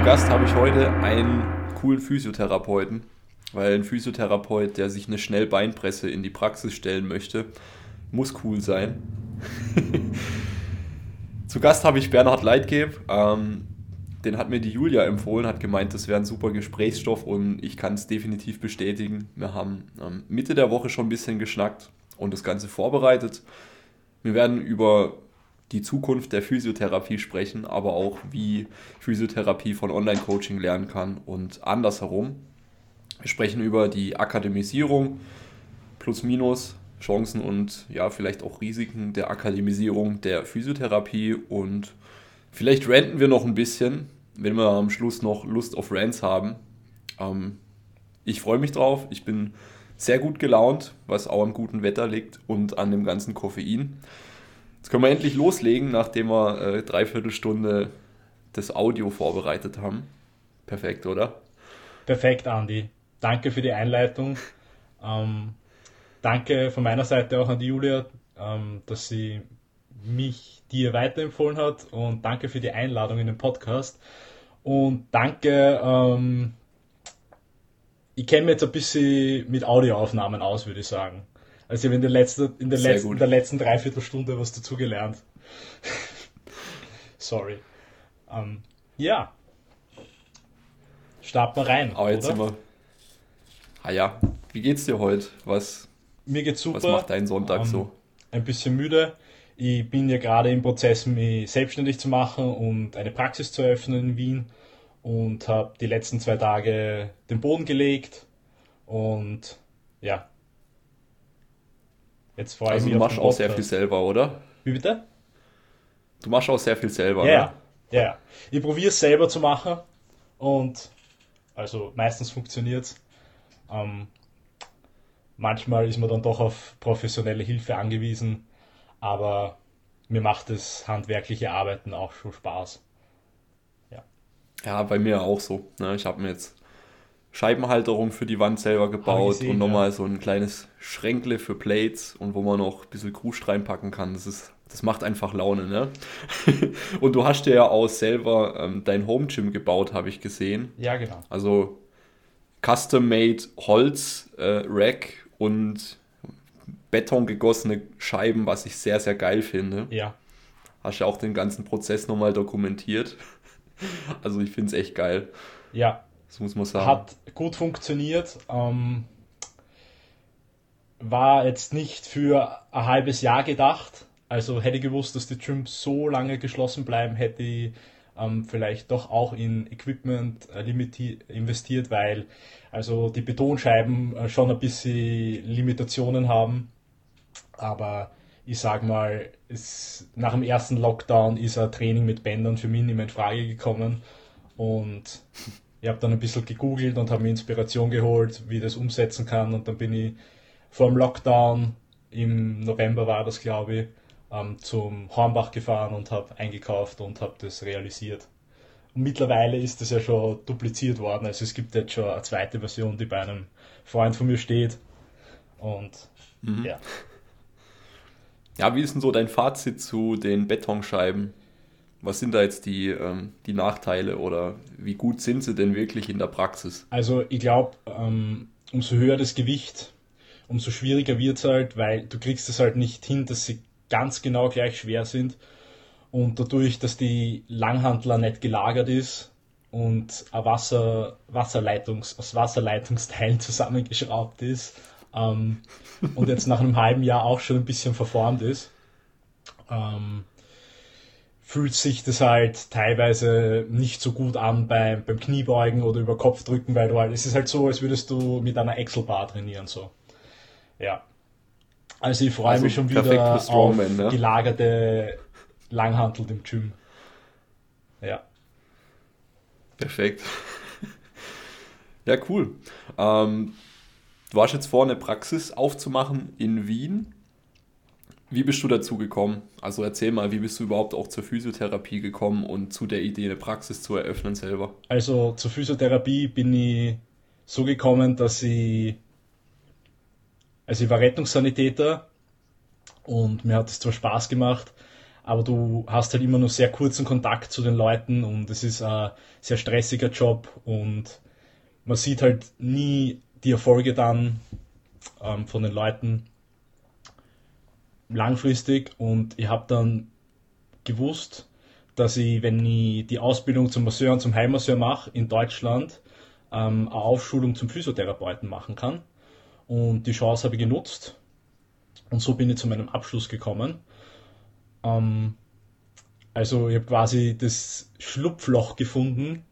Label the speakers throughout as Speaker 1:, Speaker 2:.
Speaker 1: zu Gast habe ich heute einen coolen Physiotherapeuten, weil ein Physiotherapeut, der sich eine Schnellbeinpresse in die Praxis stellen möchte, muss cool sein. zu Gast habe ich Bernhard Leitgeb. Ähm, den hat mir die Julia empfohlen, hat gemeint, das wäre ein super Gesprächsstoff und ich kann es definitiv bestätigen. Wir haben ähm, Mitte der Woche schon ein bisschen geschnackt und das Ganze vorbereitet. Wir werden über die Zukunft der Physiotherapie sprechen, aber auch wie Physiotherapie von Online-Coaching lernen kann und andersherum. Wir sprechen über die Akademisierung, plus minus Chancen und ja, vielleicht auch Risiken der Akademisierung der Physiotherapie und vielleicht ranten wir noch ein bisschen, wenn wir am Schluss noch Lust auf Rants haben. Ähm, ich freue mich drauf, ich bin sehr gut gelaunt, was auch am guten Wetter liegt und an dem ganzen Koffein. Jetzt können wir endlich loslegen, nachdem wir äh, dreiviertel Stunde das Audio vorbereitet haben. Perfekt, oder?
Speaker 2: Perfekt, Andi. Danke für die Einleitung. Ähm, danke von meiner Seite auch an die Julia, ähm, dass sie mich dir weiterempfohlen hat und danke für die Einladung in den Podcast. Und danke, ähm, ich kenne mich jetzt ein bisschen mit Audioaufnahmen aus, würde ich sagen. Also ich habe in der letzten, in der letzten, in der letzten Dreiviertelstunde was dazugelernt. Sorry. Ähm, ja. Starten wir rein.
Speaker 1: Aber jetzt oder? sind wir. Ah ja, wie geht's dir heute? Was,
Speaker 2: Mir geht's super.
Speaker 1: Was macht dein Sonntag ähm, so?
Speaker 2: Ein bisschen müde. Ich bin ja gerade im Prozess, mich selbstständig zu machen und eine Praxis zu eröffnen in Wien und habe die letzten zwei Tage den Boden gelegt und ja,
Speaker 1: Jetzt freue also ich mich. Du machst auch sehr viel selber, oder?
Speaker 2: Wie bitte?
Speaker 1: Du machst auch sehr viel selber,
Speaker 2: ja. Ja, ja. Ich probiere es selber zu machen und also meistens funktioniert es. Ähm, manchmal ist man dann doch auf professionelle Hilfe angewiesen, aber mir macht das handwerkliche Arbeiten auch schon Spaß.
Speaker 1: Ja, ja bei mir auch so. Ne? Ich habe mir jetzt Scheibenhalterung für die Wand selber gebaut gesehen, und nochmal ja. so ein kleines Schränkle für Plates und wo man noch ein bisschen Kruscht reinpacken kann. Das ist das macht einfach Laune, ne? und du hast dir ja auch selber ähm, dein Home Gym gebaut, habe ich gesehen.
Speaker 2: Ja, genau.
Speaker 1: Also custom-made Holz äh, Rack und Beton gegossene Scheiben, was ich sehr, sehr geil finde.
Speaker 2: Ja.
Speaker 1: Hast ja auch den ganzen Prozess nochmal dokumentiert. also ich finde es echt geil.
Speaker 2: Ja,
Speaker 1: das muss man sagen.
Speaker 2: Hat gut funktioniert. Ähm, war jetzt nicht für ein halbes Jahr gedacht. Also hätte ich gewusst, dass die Gyms so lange geschlossen bleiben, hätte ich ähm, vielleicht doch auch in Equipment äh, investiert, weil also die Betonscheiben äh, schon ein bisschen Limitationen haben. Aber ich sag mal, es, nach dem ersten Lockdown ist ein Training mit Bändern für mich nicht mehr in Frage gekommen. Und ich habe dann ein bisschen gegoogelt und habe mir Inspiration geholt, wie ich das umsetzen kann. Und dann bin ich vor dem Lockdown, im November war das, glaube ich, ähm, zum Hornbach gefahren und habe eingekauft und habe das realisiert. Und mittlerweile ist das ja schon dupliziert worden. Also es gibt jetzt schon eine zweite Version, die bei einem Freund von mir steht. Und mhm. ja.
Speaker 1: Ja, wie ist denn so dein Fazit zu den Betonscheiben? Was sind da jetzt die, ähm, die Nachteile oder wie gut sind sie denn wirklich in der Praxis?
Speaker 2: Also ich glaube, ähm, umso höher das Gewicht, umso schwieriger wird es halt, weil du kriegst es halt nicht hin, dass sie ganz genau gleich schwer sind. Und dadurch, dass die Langhandler nicht gelagert ist und ein Wasser, Wasserleitungs, aus Wasserleitungsteilen zusammengeschraubt ist ähm, und jetzt nach einem halben Jahr auch schon ein bisschen verformt ist, ähm, fühlt sich das halt teilweise nicht so gut an beim, beim Kniebeugen oder über Kopfdrücken, weil du halt, es ist halt so, als würdest du mit einer Excel-Bar trainieren, so. Ja. Also ich freue also mich schon wieder auf ne? gelagerte Langhantel im Gym. Ja.
Speaker 1: Perfekt. ja, cool. Ähm, du warst jetzt vor, eine Praxis aufzumachen in Wien. Wie bist du dazu gekommen? Also erzähl mal, wie bist du überhaupt auch zur Physiotherapie gekommen und zu der Idee, eine Praxis zu eröffnen selber?
Speaker 2: Also zur Physiotherapie bin ich so gekommen, dass ich, also ich war Rettungssanitäter und mir hat es zwar Spaß gemacht, aber du hast halt immer nur sehr kurzen Kontakt zu den Leuten und es ist ein sehr stressiger Job und man sieht halt nie die Erfolge dann ähm, von den Leuten langfristig und ich habe dann gewusst, dass ich, wenn ich die Ausbildung zum Masseur und zum Heilmasseur mache in Deutschland, ähm, eine Aufschulung zum Physiotherapeuten machen kann. Und die Chance habe ich genutzt und so bin ich zu meinem Abschluss gekommen. Ähm, also ich habe quasi das Schlupfloch gefunden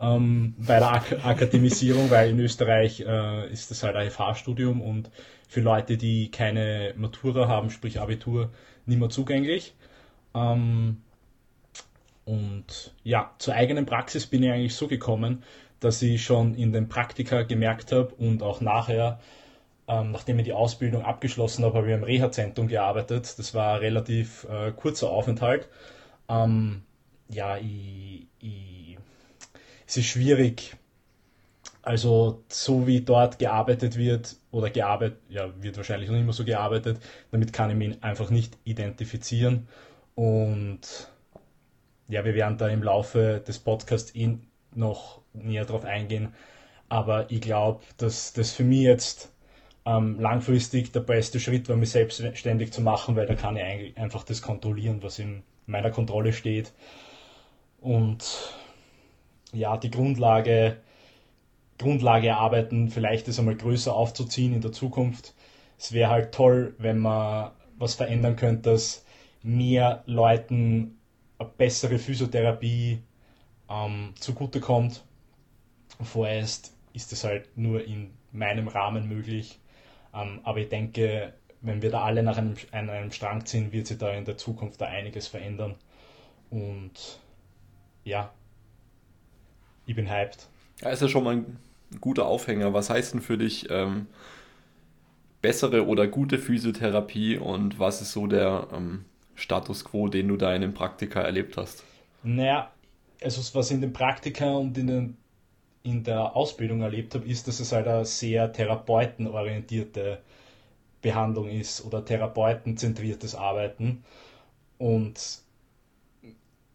Speaker 2: ähm, bei der Ak Akademisierung, weil in Österreich äh, ist das halt ein FH-Studium und für Leute, die keine Matura haben, sprich Abitur, nicht mehr zugänglich. Ähm, und ja, zur eigenen Praxis bin ich eigentlich so gekommen, dass ich schon in den Praktika gemerkt habe und auch nachher, ähm, nachdem ich die Ausbildung abgeschlossen habe, habe ich im Reha-Zentrum gearbeitet. Das war ein relativ äh, kurzer Aufenthalt. Ähm, ja, ich, ich, es ist schwierig. Also so wie dort gearbeitet wird oder gearbeitet, ja, wird wahrscheinlich noch immer so gearbeitet, damit kann ich mich einfach nicht identifizieren. Und ja, wir werden da im Laufe des Podcasts eh noch näher drauf eingehen. Aber ich glaube, dass das für mich jetzt ähm, langfristig der beste Schritt war, mich selbstständig zu machen, weil da kann ich einfach das kontrollieren, was in meiner Kontrolle steht. Und ja, die Grundlage, Grundlage erarbeiten, vielleicht das einmal größer aufzuziehen in der Zukunft. Es wäre halt toll, wenn man was verändern könnte, dass mehr Leuten eine bessere Physiotherapie ähm, zugutekommt. Vorerst ist es halt nur in meinem Rahmen möglich. Ähm, aber ich denke, wenn wir da alle nach einem, an einem Strang ziehen, wird sich da in der Zukunft da einiges verändern. Und ja, ich bin hyped.
Speaker 1: Ja, ist ja schon mal ein guter Aufhänger. Was heißt denn für dich ähm, bessere oder gute Physiotherapie und was ist so der ähm, Status quo, den du da in den Praktika erlebt hast?
Speaker 2: Naja, also was in den Praktika und in den in der Ausbildung erlebt habe, ist, dass es halt eine sehr therapeutenorientierte Behandlung ist oder therapeutenzentriertes Arbeiten. Und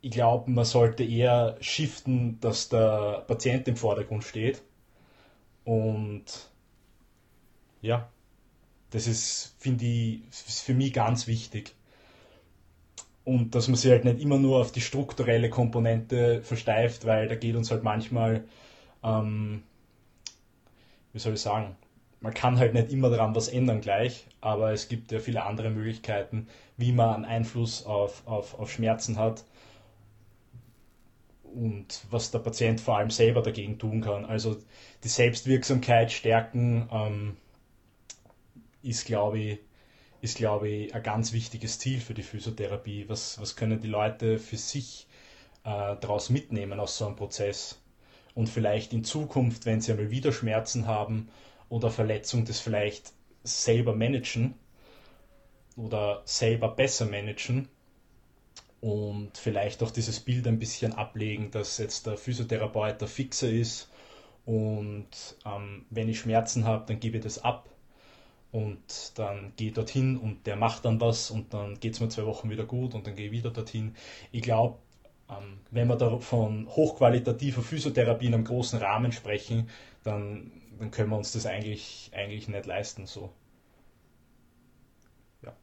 Speaker 2: ich glaube, man sollte eher shiften, dass der Patient im Vordergrund steht. Und ja, das ist, finde ich, ist für mich ganz wichtig. Und dass man sich halt nicht immer nur auf die strukturelle Komponente versteift, weil da geht uns halt manchmal ähm, wie soll ich sagen, man kann halt nicht immer daran was ändern gleich, aber es gibt ja viele andere Möglichkeiten, wie man einen Einfluss auf, auf, auf Schmerzen hat und was der Patient vor allem selber dagegen tun kann. Also die Selbstwirksamkeit stärken ähm, ist, glaube ich, ist, glaube ich, ein ganz wichtiges Ziel für die Physiotherapie. Was, was können die Leute für sich äh, daraus mitnehmen aus so einem Prozess? und vielleicht in Zukunft, wenn sie einmal wieder Schmerzen haben oder Verletzung, das vielleicht selber managen oder selber besser managen und vielleicht auch dieses Bild ein bisschen ablegen, dass jetzt der Physiotherapeut der Fixer ist und ähm, wenn ich Schmerzen habe, dann gebe ich das ab und dann gehe ich dorthin und der macht dann was und dann geht es mir zwei Wochen wieder gut und dann gehe ich wieder dorthin. Ich glaube, ähm, wenn wir da von hochqualitativer Physiotherapie in einem großen Rahmen sprechen, dann, dann können wir uns das eigentlich, eigentlich nicht leisten. So.
Speaker 1: Ja.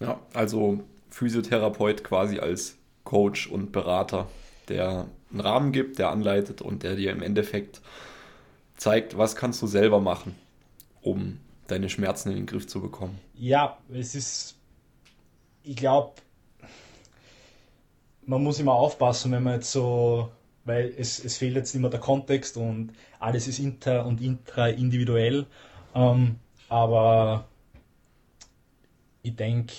Speaker 1: ja, also Physiotherapeut quasi als Coach und Berater, der einen Rahmen gibt, der anleitet und der dir im Endeffekt zeigt, was kannst du selber machen, um deine Schmerzen in den Griff zu bekommen.
Speaker 2: Ja, es ist, ich glaube, man muss immer aufpassen, wenn man jetzt so, weil es, es fehlt jetzt immer der Kontext und alles ist inter und intra individuell. Ähm, aber ich denke,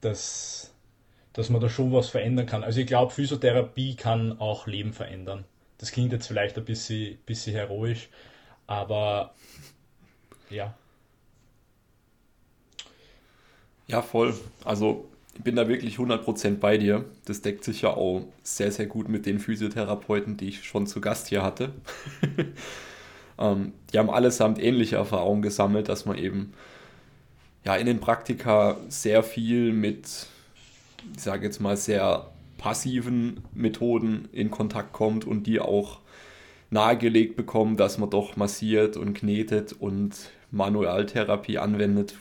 Speaker 2: dass, dass man da schon was verändern kann. Also ich glaube, Physiotherapie kann auch Leben verändern. Das klingt jetzt vielleicht ein bisschen, bisschen heroisch, aber ja.
Speaker 1: Ja, voll. Also ich bin da wirklich 100% bei dir. Das deckt sich ja auch sehr, sehr gut mit den Physiotherapeuten, die ich schon zu Gast hier hatte. ähm, die haben allesamt ähnliche Erfahrungen gesammelt, dass man eben ja in den Praktika sehr viel mit, ich sage jetzt mal, sehr passiven Methoden in Kontakt kommt und die auch nahegelegt bekommen, dass man doch massiert und knetet und Manualtherapie anwendet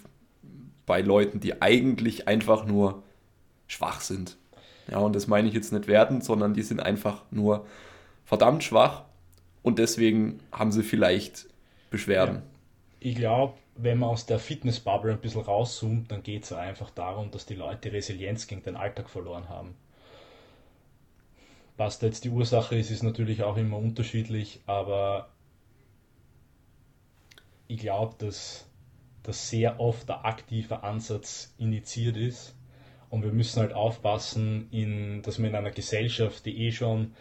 Speaker 1: bei Leuten, die eigentlich einfach nur schwach sind. Ja, und das meine ich jetzt nicht wertend, sondern die sind einfach nur verdammt schwach und deswegen haben sie vielleicht Beschwerden. Ja.
Speaker 2: Ich glaube, wenn man aus der Fitnessbubble ein bisschen rauszoomt, dann geht es einfach darum, dass die Leute Resilienz gegen den Alltag verloren haben. Was da jetzt die Ursache ist, ist natürlich auch immer unterschiedlich, aber ich glaube, dass, dass sehr oft der aktive Ansatz initiiert ist. Und wir müssen halt aufpassen, in, dass man in einer Gesellschaft, die eh schon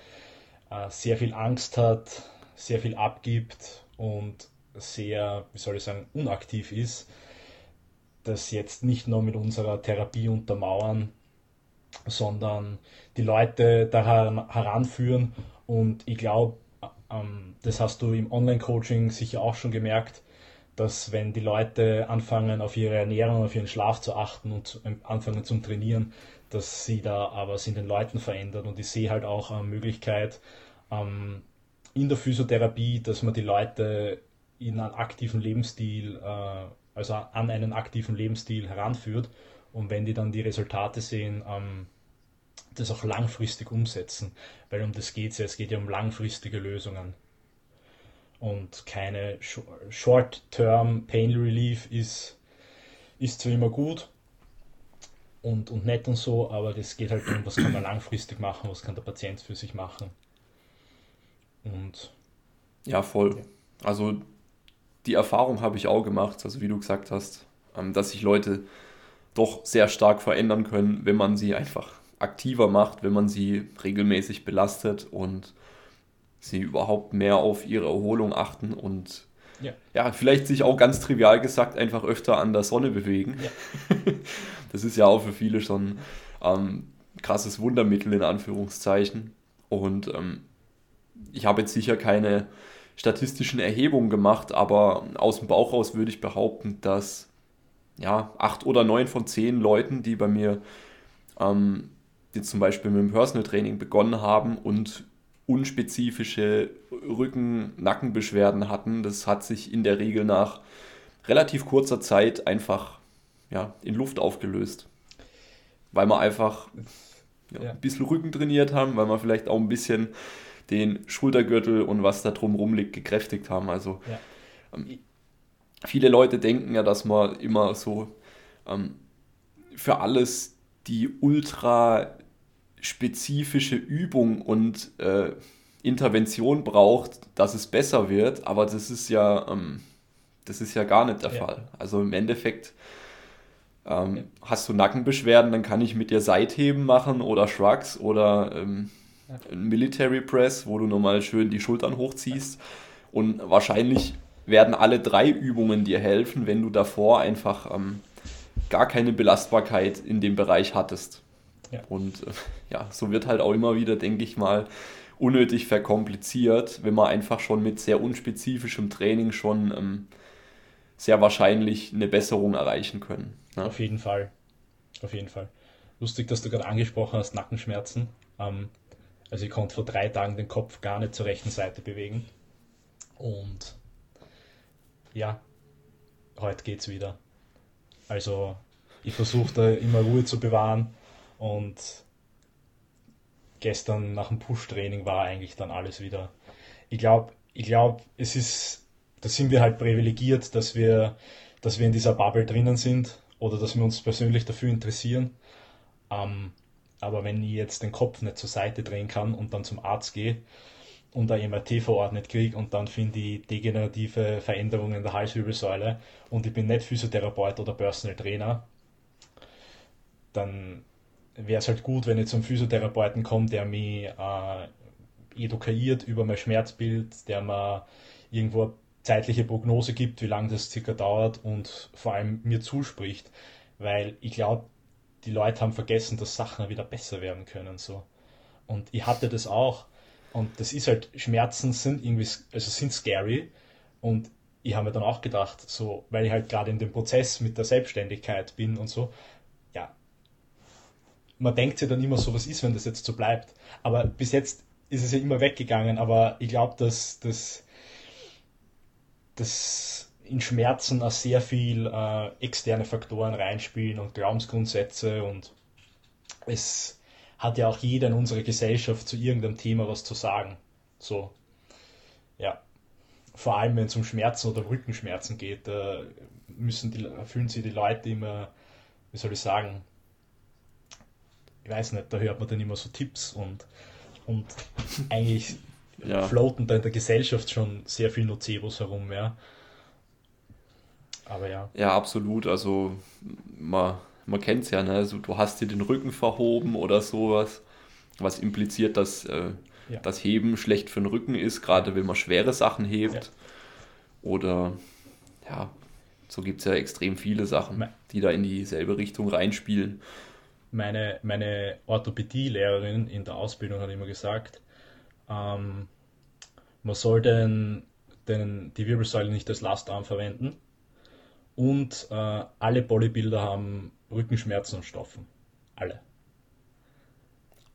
Speaker 2: äh, sehr viel Angst hat, sehr viel abgibt und sehr, wie soll ich sagen, unaktiv ist, das jetzt nicht nur mit unserer Therapie untermauern, sondern die Leute da heranführen. Und ich glaube, ähm, das hast du im Online-Coaching sicher auch schon gemerkt, dass wenn die Leute anfangen, auf ihre Ernährung, auf ihren Schlaf zu achten und ähm, anfangen zum Trainieren, dass sie da aber in den Leuten verändert. Und ich sehe halt auch eine Möglichkeit ähm, in der Physiotherapie, dass man die Leute in einen aktiven Lebensstil, äh, also an einen aktiven Lebensstil heranführt. Und wenn die dann die Resultate sehen, ähm, das auch langfristig umsetzen, weil um das geht es ja, es geht ja um langfristige Lösungen. Und keine Short-Term Pain Relief ist, ist zwar immer gut und, und nett und so, aber das geht halt um, was kann man langfristig machen, was kann der Patient für sich machen. Und
Speaker 1: ja, voll. Also die Erfahrung habe ich auch gemacht, also wie du gesagt hast, ähm, dass sich Leute doch sehr stark verändern können, wenn man sie einfach aktiver macht, wenn man sie regelmäßig belastet und sie überhaupt mehr auf ihre Erholung achten und ja. ja, vielleicht sich auch ganz trivial gesagt einfach öfter an der Sonne bewegen. Ja. Das ist ja auch für viele schon ähm, krasses Wundermittel in Anführungszeichen. Und ähm, ich habe jetzt sicher keine statistischen Erhebungen gemacht, aber aus dem Bauch raus würde ich behaupten, dass ja, acht oder neun von zehn Leuten, die bei mir ähm, jetzt zum Beispiel mit dem Personal Training begonnen haben und unspezifische Rücken-Nackenbeschwerden hatten. Das hat sich in der Regel nach relativ kurzer Zeit einfach ja, in Luft aufgelöst. Weil wir einfach ja, ja. ein bisschen Rücken trainiert haben, weil wir vielleicht auch ein bisschen den Schultergürtel und was da drum liegt gekräftigt haben. Also ja. ähm, viele Leute denken ja, dass man immer so ähm, für alles die ultra spezifische Übung und äh, Intervention braucht, dass es besser wird, aber das ist ja, ähm, das ist ja gar nicht der ja. Fall. Also im Endeffekt ähm, ja. hast du Nackenbeschwerden, dann kann ich mit dir Seitheben machen oder Shrugs oder ähm. Military Press, wo du nochmal schön die Schultern hochziehst. Und wahrscheinlich werden alle drei Übungen dir helfen, wenn du davor einfach ähm, gar keine Belastbarkeit in dem Bereich hattest. Ja. Und äh, ja, so wird halt auch immer wieder, denke ich mal, unnötig verkompliziert, wenn man einfach schon mit sehr unspezifischem Training schon ähm, sehr wahrscheinlich eine Besserung erreichen können.
Speaker 2: Ne? Auf jeden Fall. Auf jeden Fall. Lustig, dass du gerade angesprochen hast, Nackenschmerzen. Ähm, also ich konnte vor drei Tagen den Kopf gar nicht zur rechten Seite bewegen. Und ja, heute geht's wieder. Also ich versuche da immer Ruhe zu bewahren und gestern nach dem Push-Training war eigentlich dann alles wieder. Ich glaube, ich glaube, es ist, da sind wir halt privilegiert, dass wir, dass wir in dieser Bubble drinnen sind oder dass wir uns persönlich dafür interessieren. Ähm, aber wenn ich jetzt den Kopf nicht zur Seite drehen kann und dann zum Arzt gehe und ein MRT verordnet kriege und dann finde ich degenerative Veränderungen in der Halswirbelsäule und ich bin nicht Physiotherapeut oder Personal Trainer, dann wäre es halt gut, wenn ich zum Physiotherapeuten komme, der mich äh, edukiert über mein Schmerzbild, der mir irgendwo eine zeitliche Prognose gibt, wie lange das circa dauert und vor allem mir zuspricht, weil ich glaube, die Leute haben vergessen, dass Sachen wieder besser werden können. So. Und ich hatte das auch. Und das ist halt, Schmerzen sind irgendwie, also sind scary. Und ich habe mir dann auch gedacht, so, weil ich halt gerade in dem Prozess mit der Selbstständigkeit bin und so, ja, man denkt sich dann immer so, was ist, wenn das jetzt so bleibt. Aber bis jetzt ist es ja immer weggegangen, aber ich glaube, dass, dass, dass in Schmerzen auch sehr viel äh, externe Faktoren reinspielen und Glaubensgrundsätze und es hat ja auch jeder in unserer Gesellschaft zu irgendeinem Thema was zu sagen. So, ja. Vor allem, wenn es um Schmerzen oder Rückenschmerzen geht, da müssen die, fühlen sich die Leute immer, wie soll ich sagen, ich weiß nicht, da hört man dann immer so Tipps und, und eigentlich ja. floaten da in der Gesellschaft schon sehr viel Nocebos herum, ja.
Speaker 1: Aber ja. Ja, absolut. Also man, man kennt es ja, ne? Also, du hast dir den Rücken verhoben oder sowas, was impliziert, dass äh, ja. das Heben schlecht für den Rücken ist, gerade wenn man schwere Sachen hebt. Ja. Oder ja, so gibt es ja extrem viele Sachen, die da in dieselbe Richtung reinspielen.
Speaker 2: Meine, meine Orthopädie-Lehrerin in der Ausbildung hat immer gesagt, ähm, man soll den, den, die Wirbelsäule nicht als Lastarm verwenden und äh, alle Bodybuilder haben Rückenschmerzen und Stoffen. Alle.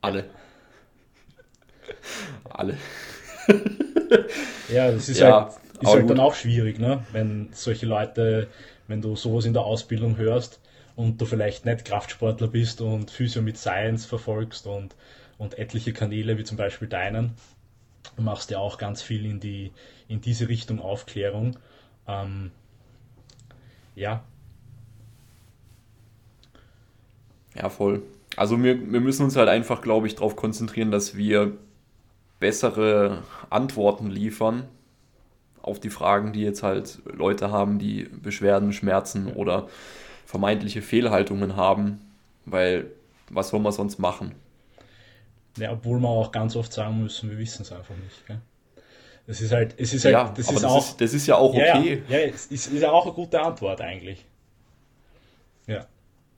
Speaker 1: Alle. Alle.
Speaker 2: ja, das ist ja, halt, ist halt dann auch schwierig, ne? wenn solche Leute, wenn du sowas in der Ausbildung hörst und du vielleicht nicht Kraftsportler bist und Physio mit Science verfolgst und, und etliche Kanäle wie zum Beispiel deinen, du machst ja auch ganz viel in, die, in diese Richtung Aufklärung. Ähm, ja.
Speaker 1: Ja, voll. Also wir, wir müssen uns halt einfach, glaube ich, darauf konzentrieren, dass wir bessere Antworten liefern auf die Fragen, die jetzt halt Leute haben, die Beschwerden, Schmerzen oder vermeintliche Fehlhaltungen haben, weil was soll man sonst machen?
Speaker 2: Ja, obwohl wir auch ganz oft sagen müssen, wir wissen es einfach nicht. Gell? Das ist halt, es ist halt, ja, das, ist das, auch,
Speaker 1: ist, das ist ja auch okay.
Speaker 2: Ja, ja, es ist, ist ja auch eine gute Antwort eigentlich. Ja.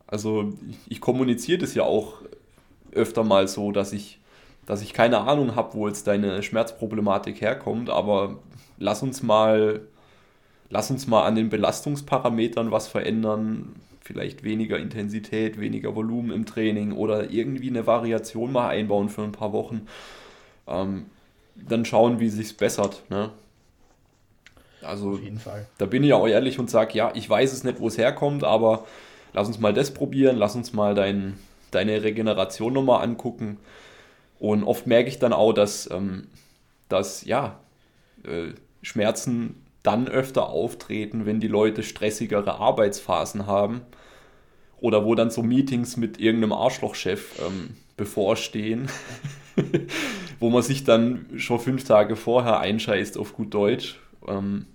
Speaker 1: Also ich, ich kommuniziere das ja auch öfter mal so, dass ich, dass ich keine Ahnung habe, wo jetzt deine Schmerzproblematik herkommt, aber lass uns mal, lass uns mal an den Belastungsparametern was verändern. Vielleicht weniger Intensität, weniger Volumen im Training oder irgendwie eine Variation mal einbauen für ein paar Wochen. Ähm, dann schauen, wie sich's bessert. Ne? Also, Auf jeden Fall. da bin ich auch ehrlich und sage, ja, ich weiß es nicht, wo es herkommt, aber lass uns mal das probieren, lass uns mal dein, deine Regeneration nochmal angucken. Und oft merke ich dann auch, dass, ähm, dass ja, äh, Schmerzen dann öfter auftreten, wenn die Leute stressigere Arbeitsphasen haben oder wo dann so Meetings mit irgendeinem Arschlochchef ähm, bevorstehen, wo man sich dann schon fünf Tage vorher einscheißt auf gut Deutsch. Ähm,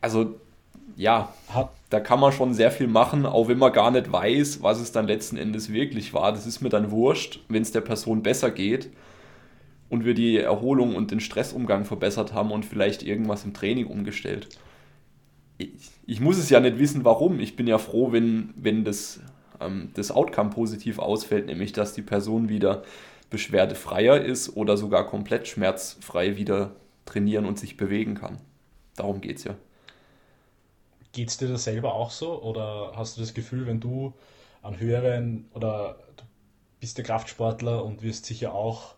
Speaker 1: also ja, da kann man schon sehr viel machen, auch wenn man gar nicht weiß, was es dann letzten Endes wirklich war. Das ist mir dann wurscht, wenn es der Person besser geht und wir die Erholung und den Stressumgang verbessert haben und vielleicht irgendwas im Training umgestellt. Ich, ich muss es ja nicht wissen, warum. Ich bin ja froh, wenn, wenn das, ähm, das Outcome positiv ausfällt, nämlich dass die Person wieder beschwerdefreier ist oder sogar komplett schmerzfrei wieder trainieren und sich bewegen kann. Darum geht es ja.
Speaker 2: Geht es dir da selber auch so? Oder hast du das Gefühl, wenn du an höheren oder du bist der Kraftsportler und wirst sicher auch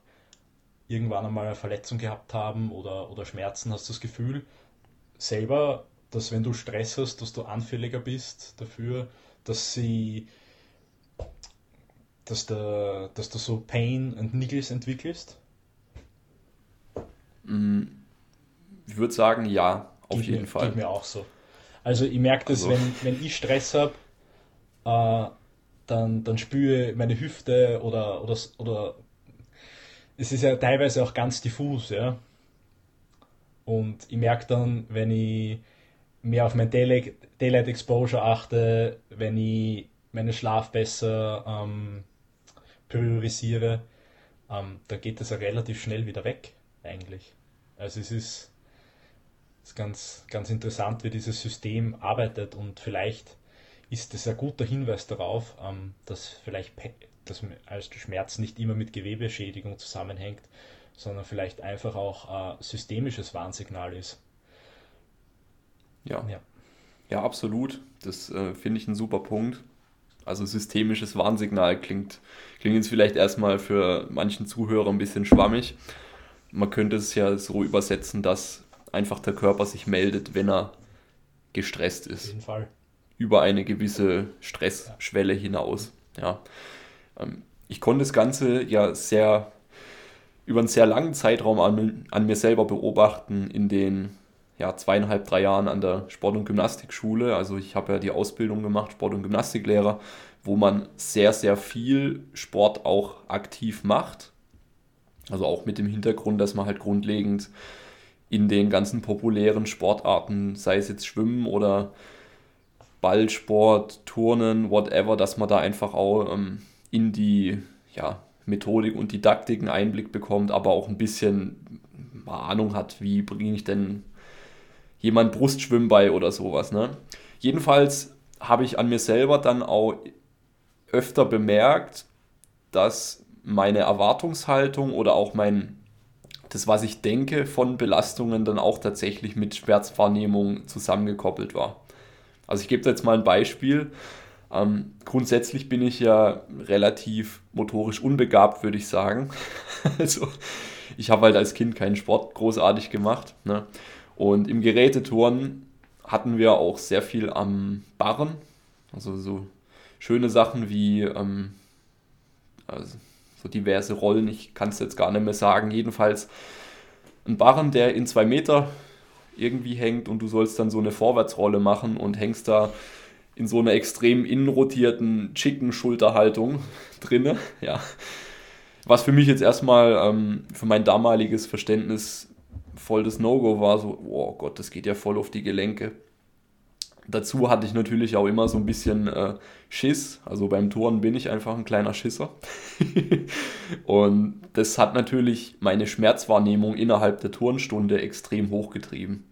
Speaker 2: irgendwann einmal eine Verletzung gehabt haben oder, oder Schmerzen, hast du das Gefühl selber, dass wenn du Stress hast, dass du anfälliger bist dafür, dass sie dass, der, dass du so Pain and Niggles entwickelst?
Speaker 1: Mm, ich würde sagen, ja, auf
Speaker 2: geht
Speaker 1: jeden
Speaker 2: mir,
Speaker 1: Fall.
Speaker 2: Geht mir auch so. Also ich merke das, also. wenn, wenn ich Stress habe, äh, dann, dann spüre meine Hüfte oder, oder, oder es ist ja teilweise auch ganz diffus, ja. Und ich merke dann, wenn ich mehr auf mein Daylight, Daylight Exposure achte, wenn ich meinen Schlaf besser ähm, priorisiere, ähm, dann geht das ja relativ schnell wieder weg, eigentlich. Also es ist, ist ganz, ganz interessant, wie dieses System arbeitet und vielleicht ist das ein guter Hinweis darauf, ähm, dass vielleicht dass also Schmerz nicht immer mit Gewebeschädigung zusammenhängt, sondern vielleicht einfach auch ein systemisches Warnsignal ist.
Speaker 1: Ja. Ja, ja absolut. Das äh, finde ich ein super Punkt. Also systemisches Warnsignal klingt, klingt jetzt vielleicht erstmal für manchen Zuhörer ein bisschen schwammig. Man könnte es ja so übersetzen, dass einfach der Körper sich meldet, wenn er gestresst ist. Auf jeden Fall. Über eine gewisse Stressschwelle hinaus. Ja. Ähm, ich konnte das Ganze ja sehr über einen sehr langen Zeitraum an, an mir selber beobachten in den ja, zweieinhalb, drei Jahren an der Sport- und Gymnastikschule. Also ich habe ja die Ausbildung gemacht, Sport- und Gymnastiklehrer, wo man sehr, sehr viel Sport auch aktiv macht. Also auch mit dem Hintergrund, dass man halt grundlegend in den ganzen populären Sportarten, sei es jetzt Schwimmen oder Ballsport, Turnen, whatever, dass man da einfach auch ähm, in die ja, Methodik und Didaktik einen Einblick bekommt, aber auch ein bisschen Ahnung hat, wie bringe ich denn jemand bei oder sowas. Ne? Jedenfalls habe ich an mir selber dann auch öfter bemerkt, dass meine Erwartungshaltung oder auch mein das, was ich denke von Belastungen, dann auch tatsächlich mit Schmerzwahrnehmung zusammengekoppelt war. Also ich gebe jetzt mal ein Beispiel. Ähm, grundsätzlich bin ich ja relativ motorisch unbegabt, würde ich sagen. also ich habe halt als Kind keinen Sport großartig gemacht. Ne? Und im Geräteturnen hatten wir auch sehr viel am Barren. Also so schöne Sachen wie ähm, also so diverse Rollen, ich kann es jetzt gar nicht mehr sagen. Jedenfalls ein Barren, der in zwei Meter irgendwie hängt und du sollst dann so eine Vorwärtsrolle machen und hängst da in so einer extrem innenrotierten, chicken Schulterhaltung drinne. Ja. Was für mich jetzt erstmal ähm, für mein damaliges Verständnis voll das No-Go war, so, oh Gott, das geht ja voll auf die Gelenke. Dazu hatte ich natürlich auch immer so ein bisschen äh, Schiss. Also beim Touren bin ich einfach ein kleiner Schisser. und das hat natürlich meine Schmerzwahrnehmung innerhalb der Turnstunde extrem hochgetrieben.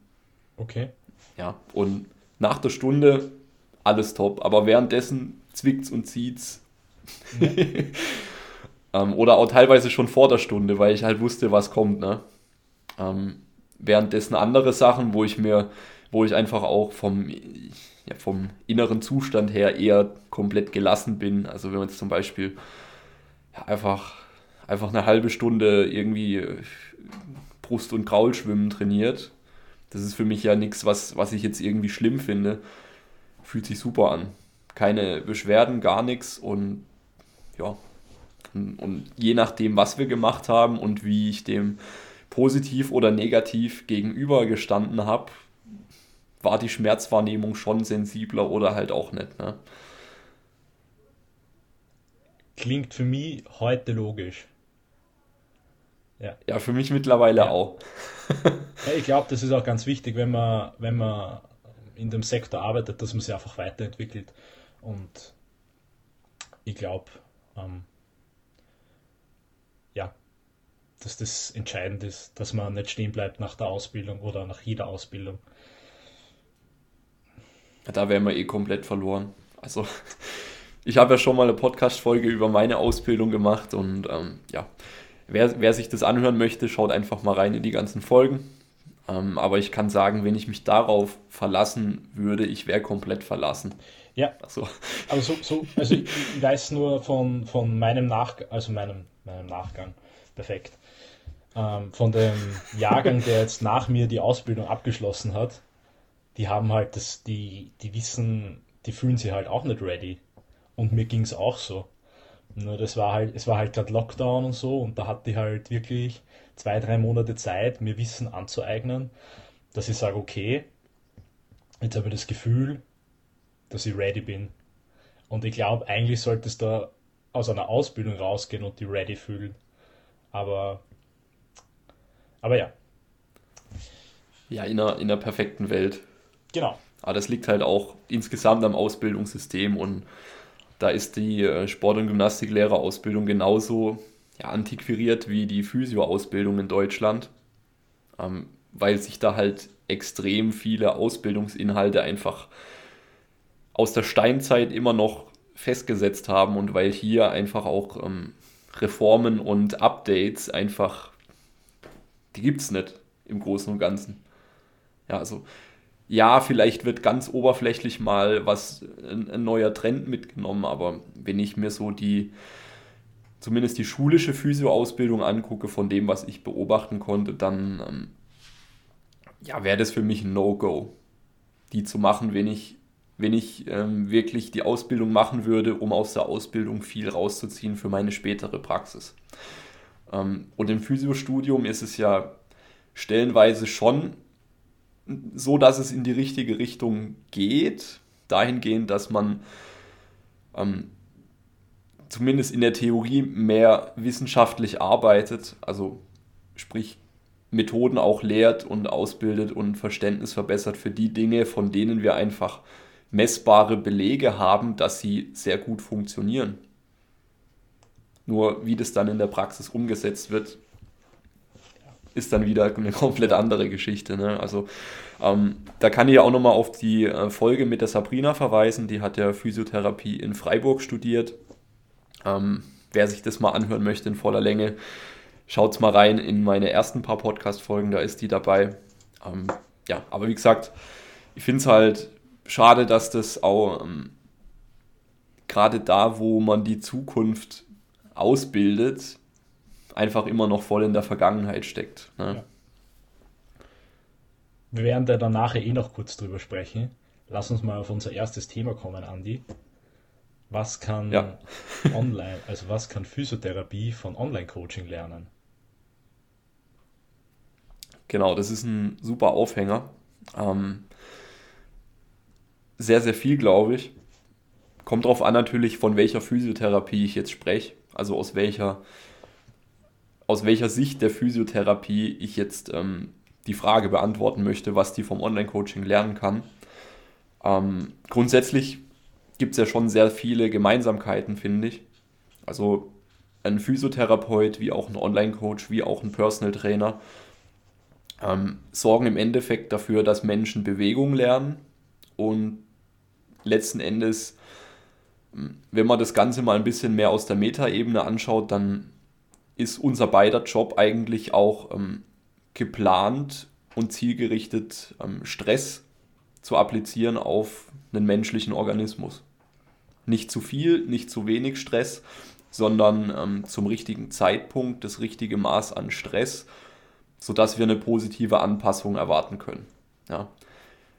Speaker 2: Okay.
Speaker 1: Ja, und nach der Stunde alles top, aber währenddessen zwickt's und zieht's. Ja. ähm, oder auch teilweise schon vor der Stunde, weil ich halt wusste, was kommt. Ne? Ähm, währenddessen andere Sachen, wo ich mir wo ich einfach auch vom, ja, vom inneren Zustand her eher komplett gelassen bin. Also wenn man jetzt zum Beispiel ja, einfach, einfach eine halbe Stunde irgendwie äh, Brust- und Kraulschwimmen trainiert, das ist für mich ja nichts, was, was ich jetzt irgendwie schlimm finde. Fühlt sich super an. Keine Beschwerden, gar nichts und ja. Und je nachdem, was wir gemacht haben und wie ich dem positiv oder negativ gegenübergestanden habe, war die Schmerzwahrnehmung schon sensibler oder halt auch nicht. Ne?
Speaker 2: Klingt für mich heute logisch.
Speaker 1: Ja, ja für mich mittlerweile ja. auch.
Speaker 2: ja, ich glaube, das ist auch ganz wichtig, wenn man, wenn man in dem Sektor arbeitet, dass man sich einfach weiterentwickelt. Und ich glaube, ähm, ja, dass das entscheidend ist, dass man nicht stehen bleibt nach der Ausbildung oder nach jeder Ausbildung.
Speaker 1: Da wären wir eh komplett verloren. Also, ich habe ja schon mal eine Podcast-Folge über meine Ausbildung gemacht und ähm, ja, wer, wer sich das anhören möchte, schaut einfach mal rein in die ganzen Folgen. Ähm, aber ich kann sagen, wenn ich mich darauf verlassen würde, ich wäre komplett verlassen.
Speaker 2: Ja. Also, aber so, so also ich, ich, weiß nur von, von meinem Nachgang, also meinem, meinem Nachgang, perfekt. Ähm, von dem Jahrgang, der jetzt nach mir die Ausbildung abgeschlossen hat, die haben halt das, die, die wissen, die fühlen sich halt auch nicht ready. Und mir ging es auch so. Nur das war halt, es war halt gerade Lockdown und so und da hatte ich halt wirklich zwei, drei Monate Zeit, mir Wissen anzueignen, dass ich sage, okay, jetzt habe ich das Gefühl, dass ich ready bin. Und ich glaube, eigentlich sollte es da aus einer Ausbildung rausgehen und die ready fühlen. Aber, aber ja.
Speaker 1: Ja, in einer, in einer perfekten Welt
Speaker 2: Genau.
Speaker 1: Aber das liegt halt auch insgesamt am Ausbildungssystem und da ist die äh, Sport- und Gymnastiklehrerausbildung genauso ja, antiquariert wie die Physio-Ausbildung in Deutschland, ähm, weil sich da halt extrem viele Ausbildungsinhalte einfach aus der Steinzeit immer noch festgesetzt haben und weil hier einfach auch ähm, Reformen und Updates einfach, die gibt es nicht im Großen und Ganzen. Ja, also ja, vielleicht wird ganz oberflächlich mal was, ein, ein neuer Trend mitgenommen, aber wenn ich mir so die, zumindest die schulische Physioausbildung angucke, von dem, was ich beobachten konnte, dann ähm, ja, wäre das für mich ein No-Go, die zu machen, wenn ich, wenn ich ähm, wirklich die Ausbildung machen würde, um aus der Ausbildung viel rauszuziehen für meine spätere Praxis. Ähm, und im Physiostudium ist es ja stellenweise schon so, dass es in die richtige Richtung geht, dahingehend, dass man ähm, zumindest in der Theorie mehr wissenschaftlich arbeitet, also sprich Methoden auch lehrt und ausbildet und Verständnis verbessert für die Dinge, von denen wir einfach messbare Belege haben, dass sie sehr gut funktionieren. Nur wie das dann in der Praxis umgesetzt wird, ist dann wieder eine komplett andere Geschichte. Ne? Also ähm, da kann ich auch nochmal auf die äh, Folge mit der Sabrina verweisen. Die hat ja Physiotherapie in Freiburg studiert. Ähm, wer sich das mal anhören möchte in voller Länge, Schaut's mal rein in meine ersten paar Podcast-Folgen, da ist die dabei. Ähm, ja, aber wie gesagt, ich finde es halt schade, dass das auch ähm, gerade da, wo man die Zukunft ausbildet, einfach immer noch voll in der Vergangenheit steckt. Ne? Ja.
Speaker 2: Wir werden da dann nachher eh noch kurz drüber sprechen. Lass uns mal auf unser erstes Thema kommen, Andi. Was kann ja. online, also was kann Physiotherapie von Online-Coaching lernen?
Speaker 1: Genau, das ist ein super Aufhänger. Ähm, sehr, sehr viel, glaube ich. Kommt darauf an natürlich, von welcher Physiotherapie ich jetzt spreche. Also aus welcher, aus welcher Sicht der Physiotherapie ich jetzt ähm, die Frage beantworten möchte, was die vom Online-Coaching lernen kann. Ähm, grundsätzlich gibt es ja schon sehr viele Gemeinsamkeiten, finde ich. Also ein Physiotherapeut, wie auch ein Online-Coach, wie auch ein Personal Trainer ähm, sorgen im Endeffekt dafür, dass Menschen Bewegung lernen und letzten Endes, wenn man das Ganze mal ein bisschen mehr aus der Metaebene anschaut, dann ist unser beider Job eigentlich auch ähm, geplant und zielgerichtet ähm, Stress zu applizieren auf einen menschlichen Organismus. Nicht zu viel, nicht zu wenig Stress, sondern ähm, zum richtigen Zeitpunkt das richtige Maß an Stress sodass wir eine positive Anpassung erwarten können. Ja.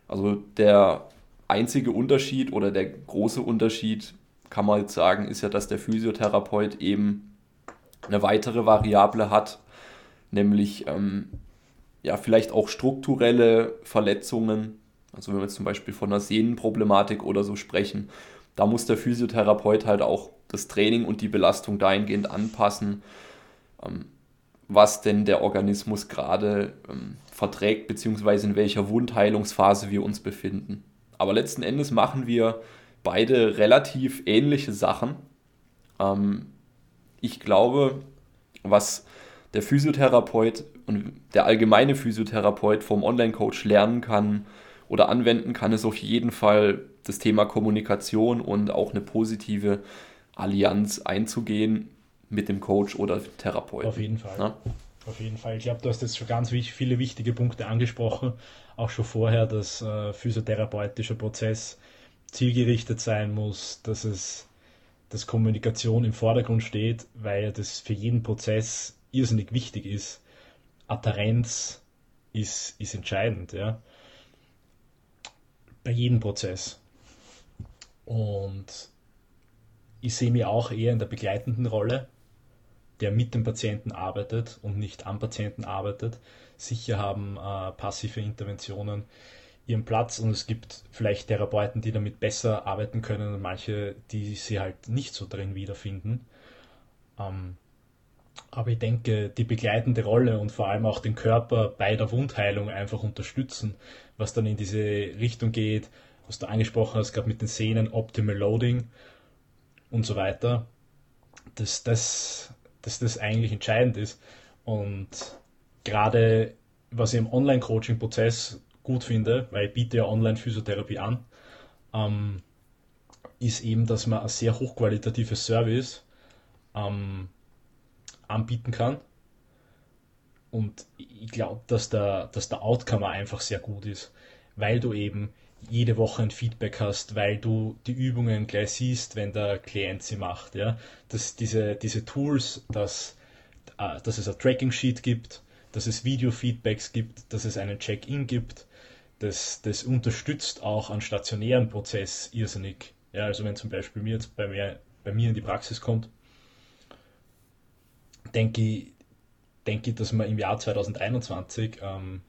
Speaker 1: Also der einzige Unterschied oder der große Unterschied, kann man jetzt sagen, ist ja, dass der Physiotherapeut eben eine weitere Variable hat, nämlich ähm, ja, vielleicht auch strukturelle Verletzungen. Also wenn wir jetzt zum Beispiel von einer Sehnenproblematik oder so sprechen, da muss der Physiotherapeut halt auch das Training und die Belastung dahingehend anpassen, ähm, was denn der Organismus gerade ähm, verträgt, beziehungsweise in welcher Wundheilungsphase wir uns befinden. Aber letzten Endes machen wir beide relativ ähnliche Sachen. Ähm, ich glaube, was der Physiotherapeut und der allgemeine Physiotherapeut vom Online-Coach lernen kann oder anwenden kann, ist auf jeden Fall das Thema Kommunikation und auch eine positive Allianz einzugehen mit dem Coach oder Therapeuten.
Speaker 2: Auf jeden Fall. Na? Auf jeden Fall. Ich glaube, du hast jetzt schon ganz viele wichtige Punkte angesprochen. Auch schon vorher, dass äh, physiotherapeutischer Prozess zielgerichtet sein muss, dass es dass Kommunikation im Vordergrund steht, weil das für jeden Prozess irrsinnig wichtig ist. Adherenz ist, ist entscheidend, ja. Bei jedem Prozess. Und ich sehe mich auch eher in der begleitenden Rolle der mit dem Patienten arbeitet und nicht am Patienten arbeitet. Sicher haben äh, passive Interventionen ihren Platz und es gibt vielleicht Therapeuten, die damit besser arbeiten können und manche, die sie halt nicht so drin wiederfinden. Ähm, aber ich denke, die begleitende Rolle und vor allem auch den Körper bei der Wundheilung einfach unterstützen, was dann in diese Richtung geht, was du angesprochen hast, gerade mit den Sehnen, Optimal Loading und so weiter. Das, das dass das eigentlich entscheidend ist. Und gerade was im Online-Coaching-Prozess gut finde, weil ich biete ja Online-Physiotherapie an, ähm, ist eben, dass man ein sehr hochqualitatives Service ähm, anbieten kann. Und ich glaube, dass der, dass der Outcome einfach sehr gut ist. weil du eben jede Woche ein Feedback hast, weil du die Übungen gleich siehst, wenn der Klient sie macht. Ja? Dass diese, diese Tools, dass, äh, dass es ein Tracking-Sheet gibt, dass es Video-Feedbacks gibt, dass es einen Check-in gibt, das, das unterstützt auch einen stationären Prozess irrsinnig. Ja, also wenn zum Beispiel mir jetzt bei mir, bei mir in die Praxis kommt, denke ich, denke ich, dass man im Jahr 2021 ähm,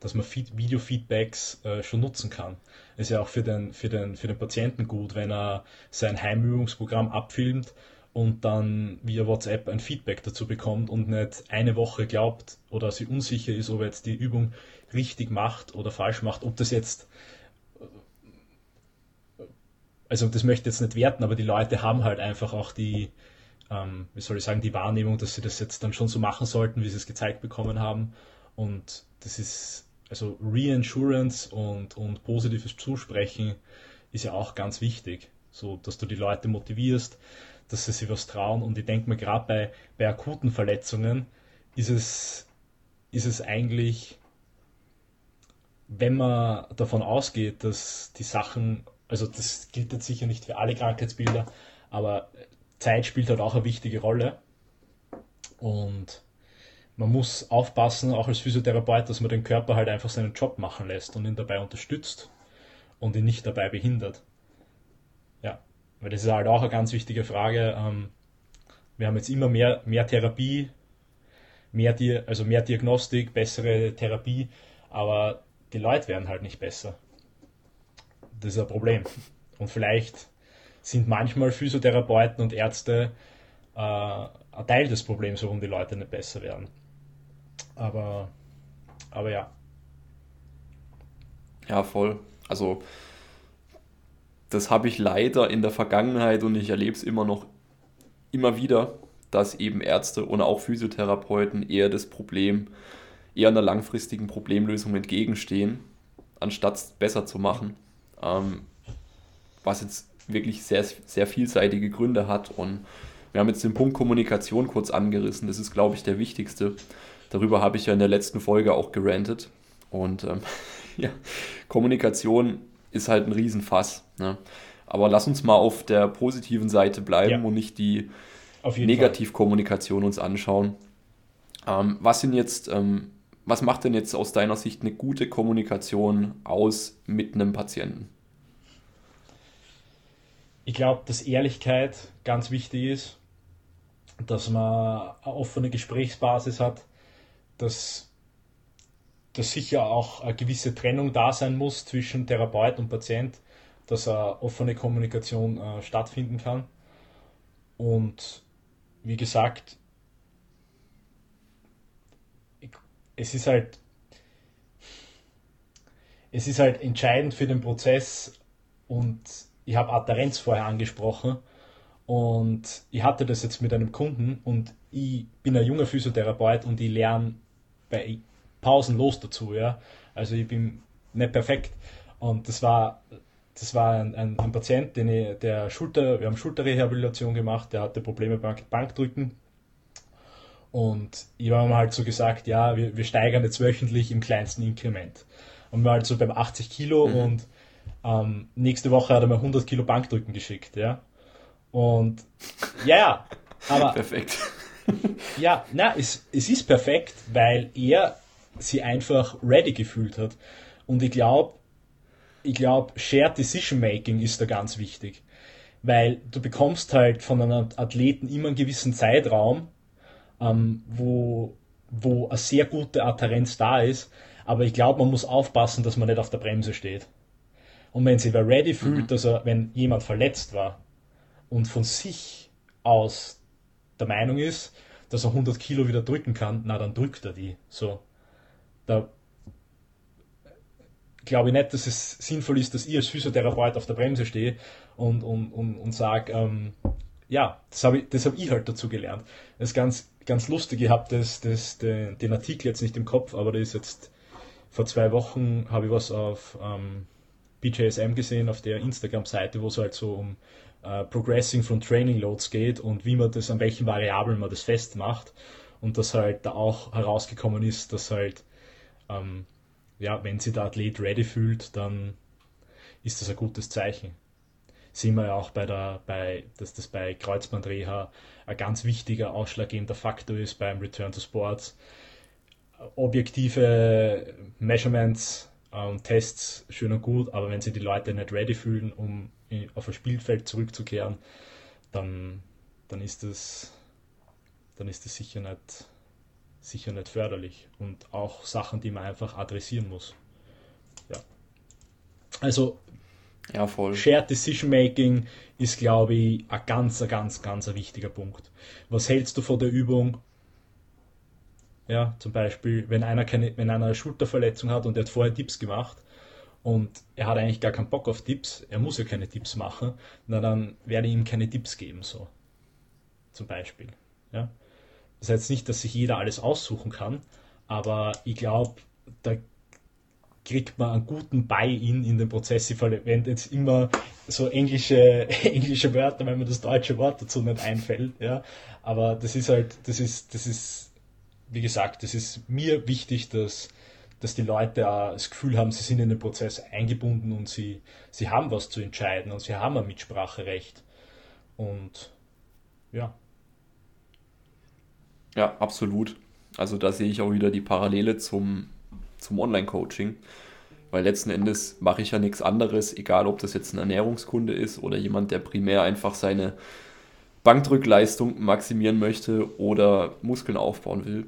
Speaker 2: dass man Video-Feedbacks äh, schon nutzen kann. Ist ja auch für den, für, den, für den Patienten gut, wenn er sein Heimübungsprogramm abfilmt und dann via WhatsApp ein Feedback dazu bekommt und nicht eine Woche glaubt oder sich unsicher ist, ob er jetzt die Übung richtig macht oder falsch macht, ob das jetzt also das möchte ich jetzt nicht werten, aber die Leute haben halt einfach auch die, ähm, wie soll ich sagen, die Wahrnehmung, dass sie das jetzt dann schon so machen sollten, wie sie es gezeigt bekommen haben. Und das ist also Reinsurance und, und positives Zusprechen ist ja auch ganz wichtig, so dass du die Leute motivierst, dass sie sich was trauen. Und ich denke mir, gerade bei, bei akuten Verletzungen ist es, ist es eigentlich, wenn man davon ausgeht, dass die Sachen, also das gilt jetzt sicher nicht für alle Krankheitsbilder, aber Zeit spielt halt auch eine wichtige Rolle. Und man muss aufpassen, auch als Physiotherapeut, dass man den Körper halt einfach seinen Job machen lässt und ihn dabei unterstützt und ihn nicht dabei behindert. Ja, weil das ist halt auch eine ganz wichtige Frage. Ähm, wir haben jetzt immer mehr, mehr Therapie, mehr, also mehr Diagnostik, bessere Therapie, aber die Leute werden halt nicht besser. Das ist ein Problem. Und vielleicht sind manchmal Physiotherapeuten und Ärzte äh, ein Teil des Problems, warum die Leute nicht besser werden. Aber, aber ja.
Speaker 1: Ja, voll. Also, das habe ich leider in der Vergangenheit und ich erlebe es immer noch immer wieder, dass eben Ärzte und auch Physiotherapeuten eher das Problem, eher einer langfristigen Problemlösung entgegenstehen, anstatt es besser zu machen. Ähm, was jetzt wirklich sehr, sehr vielseitige Gründe hat. Und wir haben jetzt den Punkt Kommunikation kurz angerissen. Das ist, glaube ich, der wichtigste. Darüber habe ich ja in der letzten Folge auch gerantet. Und ähm, ja, Kommunikation ist halt ein Riesenfass. Ne? Aber lass uns mal auf der positiven Seite bleiben ja. und nicht die Negativkommunikation uns anschauen. Ähm, was sind jetzt, ähm, was macht denn jetzt aus deiner Sicht eine gute Kommunikation aus mit einem Patienten?
Speaker 2: Ich glaube, dass Ehrlichkeit ganz wichtig ist, dass man eine offene Gesprächsbasis hat, dass, dass sicher auch eine gewisse Trennung da sein muss zwischen Therapeut und Patient, dass eine offene Kommunikation äh, stattfinden kann. Und wie gesagt, es ist halt es ist halt entscheidend für den Prozess und ich habe Adherenz vorher angesprochen und ich hatte das jetzt mit einem Kunden und ich bin ein junger Physiotherapeut und ich lerne bei pausenlos dazu, ja. Also ich bin nicht perfekt. Und das war, das war ein, ein, ein Patient, den ich, der Schulter, wir haben Schulterrehabilitation gemacht, der hatte Probleme beim Bankdrücken. Und ich habe ihm halt so gesagt, ja, wir, wir steigern jetzt wöchentlich im kleinsten Inkrement. Und wir waren halt so beim 80 Kilo mhm. und ähm, nächste Woche hat er mir 100 Kilo Bankdrücken geschickt, ja. Und ja, ja, aber
Speaker 1: perfekt
Speaker 2: ja, na, es, es ist perfekt, weil er sie einfach ready gefühlt hat. Und ich glaube, ich glaube, Shared Decision Making ist da ganz wichtig. Weil du bekommst halt von einem Athleten immer einen gewissen Zeitraum, ähm, wo, wo eine sehr gute Adherenz da ist. Aber ich glaube, man muss aufpassen, dass man nicht auf der Bremse steht. Und wenn sich wer ready fühlt, mhm. dass er, wenn jemand verletzt war und von sich aus der Meinung ist, dass er 100 Kilo wieder drücken kann, na dann drückt er die. So, da glaube ich nicht, dass es sinnvoll ist, dass ich als Physiotherapeut auf der Bremse stehe und, und, und, und sage, ähm, ja, das habe ich, hab ich halt dazu gelernt. Das ist ganz, ganz lustig, ich habe das, das, den, den Artikel jetzt nicht im Kopf, aber der ist jetzt vor zwei Wochen, habe ich was auf ähm, BJSM gesehen, auf der Instagram-Seite, wo es halt so um äh, Progressing from Training Loads geht und wie man das, an welchen Variablen man das festmacht. Und dass halt da auch herausgekommen ist, dass halt ähm, ja, wenn sich der Athlet ready fühlt, dann ist das ein gutes Zeichen. Sehen wir ja auch bei der, bei, dass das bei Kreuzbandreha ein ganz wichtiger, ausschlaggebender Faktor ist beim Return to Sports. Objektive Measurements und Tests schön und gut, aber wenn sich die Leute nicht ready fühlen, um auf ein Spielfeld zurückzukehren, dann, dann ist das dann ist das sicher nicht, sicher nicht förderlich und auch Sachen, die man einfach adressieren muss. Ja. Also
Speaker 1: ja, voll.
Speaker 2: Shared Decision Making ist, glaube ich, ein ganz, ganz, ganz ein wichtiger Punkt. Was hältst du von der Übung? Ja, zum Beispiel, wenn einer, keine, wenn einer eine Schulterverletzung hat und er hat vorher Tipps gemacht und er hat eigentlich gar keinen Bock auf Tipps, er muss ja keine Tipps machen, na dann werde ich ihm keine Tipps geben, so. Zum Beispiel. Ja. Das heißt nicht, dass sich jeder alles aussuchen kann, aber ich glaube, da kriegt man einen guten Buy-in in den Prozess. Verwende jetzt immer so englische, englische Wörter, wenn mir das deutsche Wort dazu nicht einfällt. Ja. Aber das ist halt, das ist, das ist, wie gesagt, das ist mir wichtig, dass, dass die Leute das Gefühl haben, sie sind in den Prozess eingebunden und sie, sie haben was zu entscheiden und sie haben ein Mitspracherecht. Und ja,
Speaker 1: ja, absolut. Also da sehe ich auch wieder die Parallele zum, zum Online-Coaching. Weil letzten Endes mache ich ja nichts anderes, egal ob das jetzt ein Ernährungskunde ist oder jemand, der primär einfach seine Bankdrückleistung maximieren möchte oder Muskeln aufbauen will.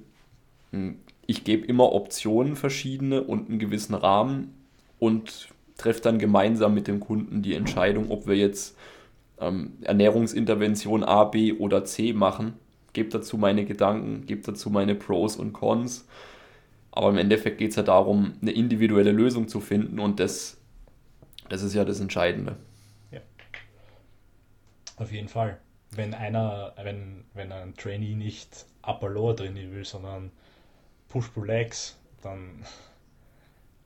Speaker 1: Hm, ich gebe immer Optionen verschiedene und einen gewissen Rahmen und treffe dann gemeinsam mit dem Kunden die Entscheidung, ob wir jetzt ähm, Ernährungsintervention A, B oder C machen gebe dazu meine Gedanken, gebe dazu meine Pros und Cons. Aber im Endeffekt geht es ja darum, eine individuelle Lösung zu finden und das, das ist ja das Entscheidende. Ja.
Speaker 2: Auf jeden Fall. Wenn einer, wenn, wenn ein Trainee nicht Upper Lower trainieren will, sondern Push-Pull-Legs, dann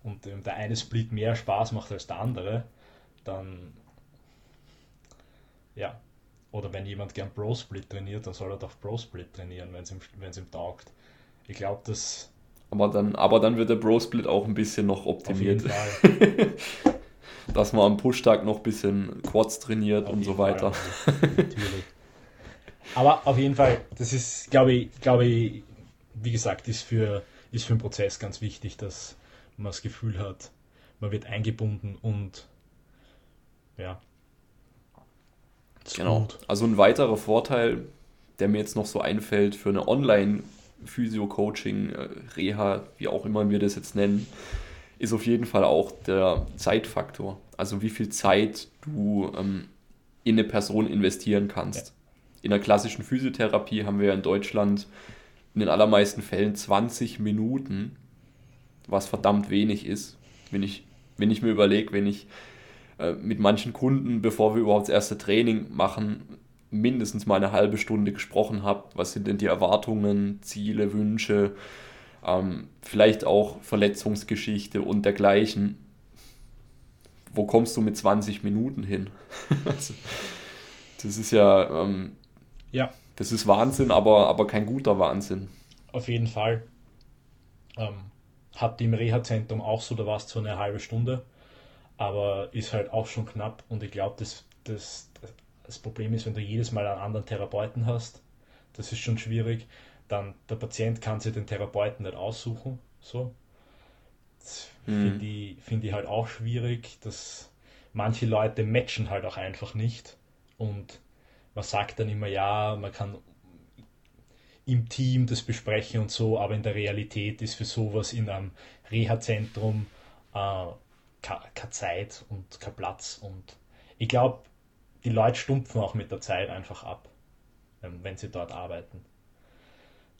Speaker 2: und der eine Split mehr Spaß macht als der andere, dann ja, oder wenn jemand gern Pro Split trainiert, dann soll er doch Pro Split trainieren, wenn es ihm, ihm taugt. Ich glaube, das.
Speaker 1: Aber dann, aber dann wird der Pro Split auch ein bisschen noch optimiert. Dass man am Pushtag noch ein bisschen Quads trainiert auf und so weiter. Fall, natürlich.
Speaker 2: Aber auf jeden Fall, das ist, glaube ich, glaube ich, wie gesagt, ist für, ist für den Prozess ganz wichtig, dass man das Gefühl hat, man wird eingebunden und ja,
Speaker 1: Genau. Also ein weiterer Vorteil, der mir jetzt noch so einfällt für eine Online-Physio-Coaching, äh, Reha, wie auch immer wir das jetzt nennen, ist auf jeden Fall auch der Zeitfaktor. Also wie viel Zeit du ähm, in eine Person investieren kannst. Ja. In der klassischen Physiotherapie haben wir in Deutschland in den allermeisten Fällen 20 Minuten, was verdammt wenig ist. Wenn ich, wenn ich mir überlege, wenn ich äh, mit manchen Kunden, bevor wir überhaupt das erste Training machen, mindestens mal eine halbe Stunde gesprochen habe. Was sind denn die Erwartungen, Ziele, Wünsche, ähm, vielleicht auch Verletzungsgeschichte und dergleichen. Wo kommst du mit 20 Minuten hin? das ist ja, ähm, ja, das ist Wahnsinn, aber, aber kein guter Wahnsinn.
Speaker 2: Auf jeden Fall. Ähm, habt ihr im Reha-Zentrum auch so, da war es so eine halbe Stunde aber ist halt auch schon knapp und ich glaube, das, das, das Problem ist, wenn du jedes Mal einen anderen Therapeuten hast, das ist schon schwierig, dann der Patient kann sich den Therapeuten nicht aussuchen, so. Das mhm. finde ich, find ich halt auch schwierig, dass manche Leute matchen halt auch einfach nicht und man sagt dann immer, ja, man kann im Team das besprechen und so, aber in der Realität ist für sowas in einem Reha-Zentrum äh, keine Zeit und kein Platz. Und ich glaube, die Leute stumpfen auch mit der Zeit einfach ab, ähm, wenn sie dort arbeiten.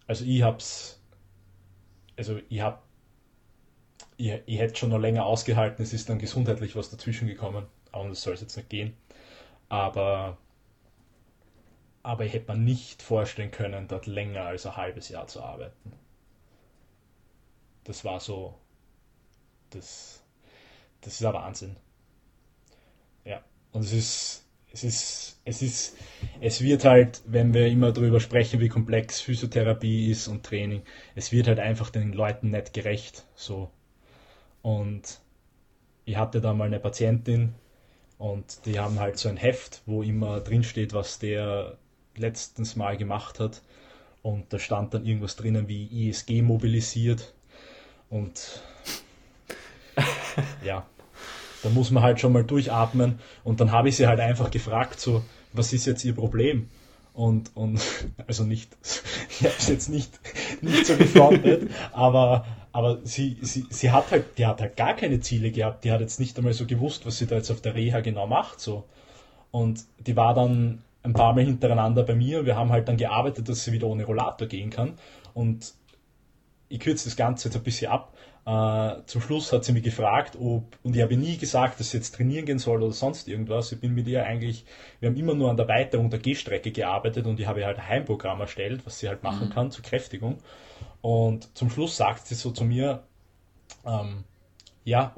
Speaker 2: Also ich hab's, also ich hab, ich, ich hätte schon noch länger ausgehalten, es ist dann gesundheitlich was dazwischen gekommen, aber das soll es jetzt nicht gehen. Aber, aber ich hätte mir nicht vorstellen können, dort länger als ein halbes Jahr zu arbeiten. Das war so das, das ist ein Wahnsinn. Ja, und es ist, es ist, es ist, es wird halt, wenn wir immer darüber sprechen, wie komplex Physiotherapie ist und Training, es wird halt einfach den Leuten nicht gerecht, so. Und ich hatte da mal eine Patientin und die haben halt so ein Heft, wo immer drin steht, was der letztens mal gemacht hat. Und da stand dann irgendwas drinnen wie ISG mobilisiert. Und ja, da muss man halt schon mal durchatmen. Und dann habe ich sie halt einfach gefragt, so, was ist jetzt ihr Problem? Und, und also nicht, ich habe es jetzt nicht, nicht so gefrontet, aber, aber sie, sie, sie hat halt, die hat halt gar keine Ziele gehabt, die hat jetzt nicht einmal so gewusst, was sie da jetzt auf der Reha genau macht. So. Und die war dann ein paar Mal hintereinander bei mir. Wir haben halt dann gearbeitet, dass sie wieder ohne Rollator gehen kann. Und ich kürze das Ganze jetzt ein bisschen ab. Äh, zum Schluss hat sie mich gefragt, ob, und ich habe nie gesagt, dass sie jetzt trainieren gehen soll oder sonst irgendwas. Ich bin mit ihr eigentlich, wir haben immer nur an der Weiterung der Gehstrecke gearbeitet und ich habe ihr halt ein Heimprogramm erstellt, was sie halt machen mhm. kann zur Kräftigung. Und zum Schluss sagt sie so zu mir, ähm, ja,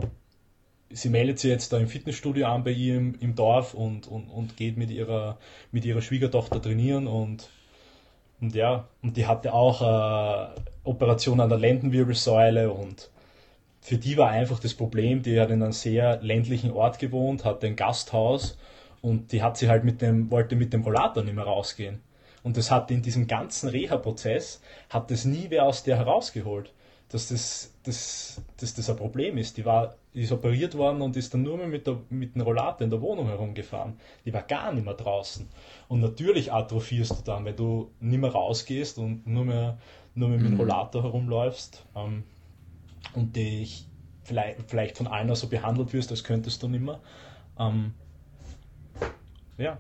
Speaker 2: sie meldet sich jetzt da im Fitnessstudio an bei ihr im, im Dorf und, und, und geht mit ihrer, mit ihrer Schwiegertochter trainieren und, und ja, und die hatte auch äh, Operation an der Lendenwirbelsäule und für die war einfach das Problem, die hat in einem sehr ländlichen Ort gewohnt, hatte ein Gasthaus und die hat sie halt mit dem, wollte mit dem Rollator nicht mehr rausgehen. Und das hat in diesem ganzen Reha-Prozess, hat das nie wer aus der herausgeholt, dass das, das, dass das ein Problem ist. Die war, die ist operiert worden und ist dann nur mehr mit, der, mit dem Rollator in der Wohnung herumgefahren. Die war gar nicht mehr draußen. Und natürlich atrophierst du dann, wenn du nicht mehr rausgehst und nur mehr, nur mehr mit dem mhm. Rollator herumläufst. Ähm, und dich vielleicht, vielleicht von einer so behandelt wirst, als könntest du nicht mehr. Ähm, ja,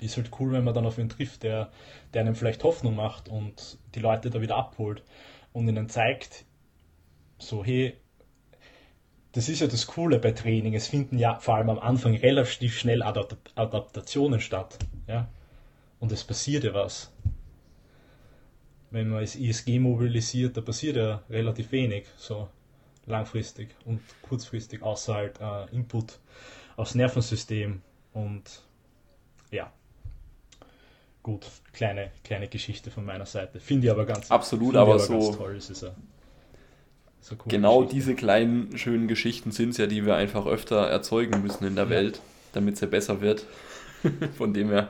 Speaker 2: ist halt cool, wenn man dann auf ihn trifft, der, der einem vielleicht Hoffnung macht und die Leute da wieder abholt und ihnen zeigt, so, hey, das ist ja das Coole bei Training. Es finden ja vor allem am Anfang relativ schnell Adapt Adaptationen statt. Ja? Und es passiert ja was wenn man das ISG mobilisiert, da passiert ja relativ wenig, so langfristig und kurzfristig, außer halt äh, Input aufs Nervensystem und ja. Gut, kleine, kleine Geschichte von meiner Seite. Finde ich aber ganz
Speaker 1: Absolut, aber, aber so. Toll. Es ist ja so genau Geschichte. diese kleinen, schönen Geschichten sind es ja, die wir einfach öfter erzeugen müssen in der ja. Welt, damit es ja besser wird. Von dem her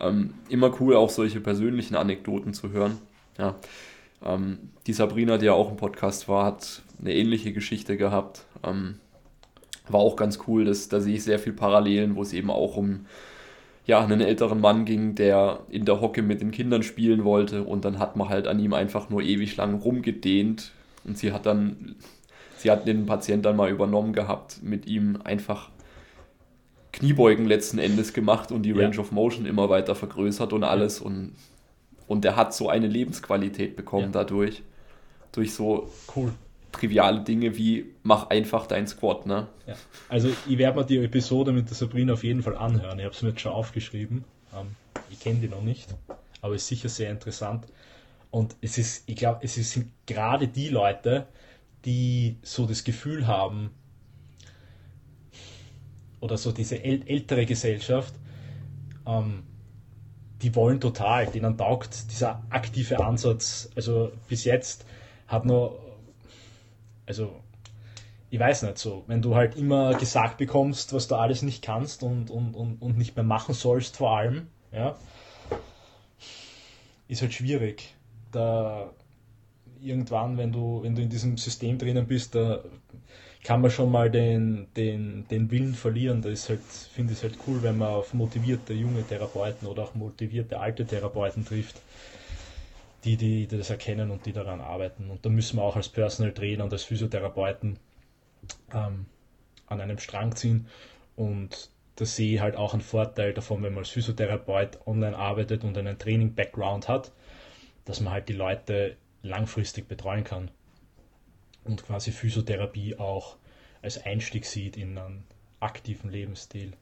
Speaker 1: ähm, immer cool, auch solche persönlichen Anekdoten zu hören. Ja. Ähm, die Sabrina, die ja auch im Podcast war, hat eine ähnliche Geschichte gehabt. Ähm, war auch ganz cool, dass, da sehe ich sehr viel Parallelen, wo es eben auch um ja, einen älteren Mann ging, der in der Hocke mit den Kindern spielen wollte und dann hat man halt an ihm einfach nur ewig lang rumgedehnt und sie hat dann, sie hat den Patient dann mal übernommen gehabt, mit ihm einfach Kniebeugen letzten Endes gemacht und die Range ja. of Motion immer weiter vergrößert und alles und und der hat so eine Lebensqualität bekommen ja. dadurch. Durch so cool. triviale Dinge wie mach einfach dein Squat. Ne?
Speaker 2: Ja. Also ich werde mir die Episode mit der Sabrina auf jeden Fall anhören. Ich habe es mir jetzt schon aufgeschrieben. Ähm, ich kenne die noch nicht, aber es ist sicher sehr interessant. Und es ist, ich glaube, es sind gerade die Leute, die so das Gefühl haben, oder so diese ältere Gesellschaft, ähm, die wollen total, denen taugt dieser aktive Ansatz. Also bis jetzt hat nur, also ich weiß nicht so, wenn du halt immer gesagt bekommst, was du alles nicht kannst und, und, und, und nicht mehr machen sollst vor allem, ja, ist halt schwierig. Da irgendwann, wenn du, wenn du in diesem System drinnen bist, da kann man schon mal den, den, den Willen verlieren. Das ist halt, finde ich halt cool, wenn man auf motivierte junge Therapeuten oder auch motivierte alte Therapeuten trifft, die, die, die das erkennen und die daran arbeiten. Und da müssen wir auch als Personal Trainer und als Physiotherapeuten ähm, an einem Strang ziehen. Und da sehe ich halt auch einen Vorteil davon, wenn man als Physiotherapeut online arbeitet und einen Training-Background hat, dass man halt die Leute langfristig betreuen kann und quasi Physiotherapie auch als Einstieg sieht in einen aktiven Lebensstil.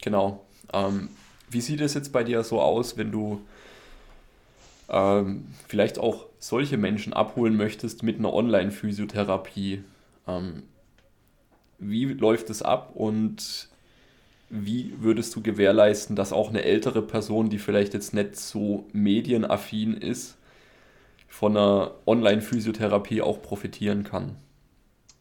Speaker 1: Genau. Ähm, wie sieht es jetzt bei dir so aus, wenn du ähm, vielleicht auch solche Menschen abholen möchtest mit einer Online-Physiotherapie? Ähm, wie läuft es ab und wie würdest du gewährleisten, dass auch eine ältere Person, die vielleicht jetzt nicht so medienaffin ist, von einer Online-Physiotherapie auch profitieren kann?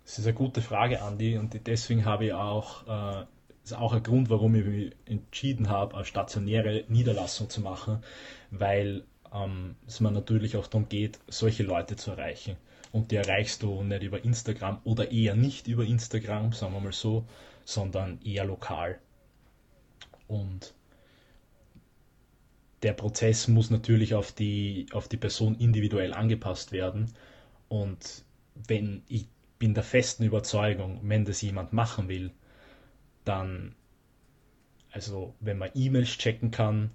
Speaker 2: Das ist eine gute Frage, Andi, und deswegen habe ich auch, äh, ist auch ein Grund, warum ich mich entschieden habe, eine stationäre Niederlassung zu machen, weil ähm, es mir natürlich auch darum geht, solche Leute zu erreichen. Und die erreichst du nicht über Instagram oder eher nicht über Instagram, sagen wir mal so, sondern eher lokal. Und der Prozess muss natürlich auf die, auf die Person individuell angepasst werden. Und wenn ich bin der festen Überzeugung, wenn das jemand machen will, dann, also wenn man E-Mails checken kann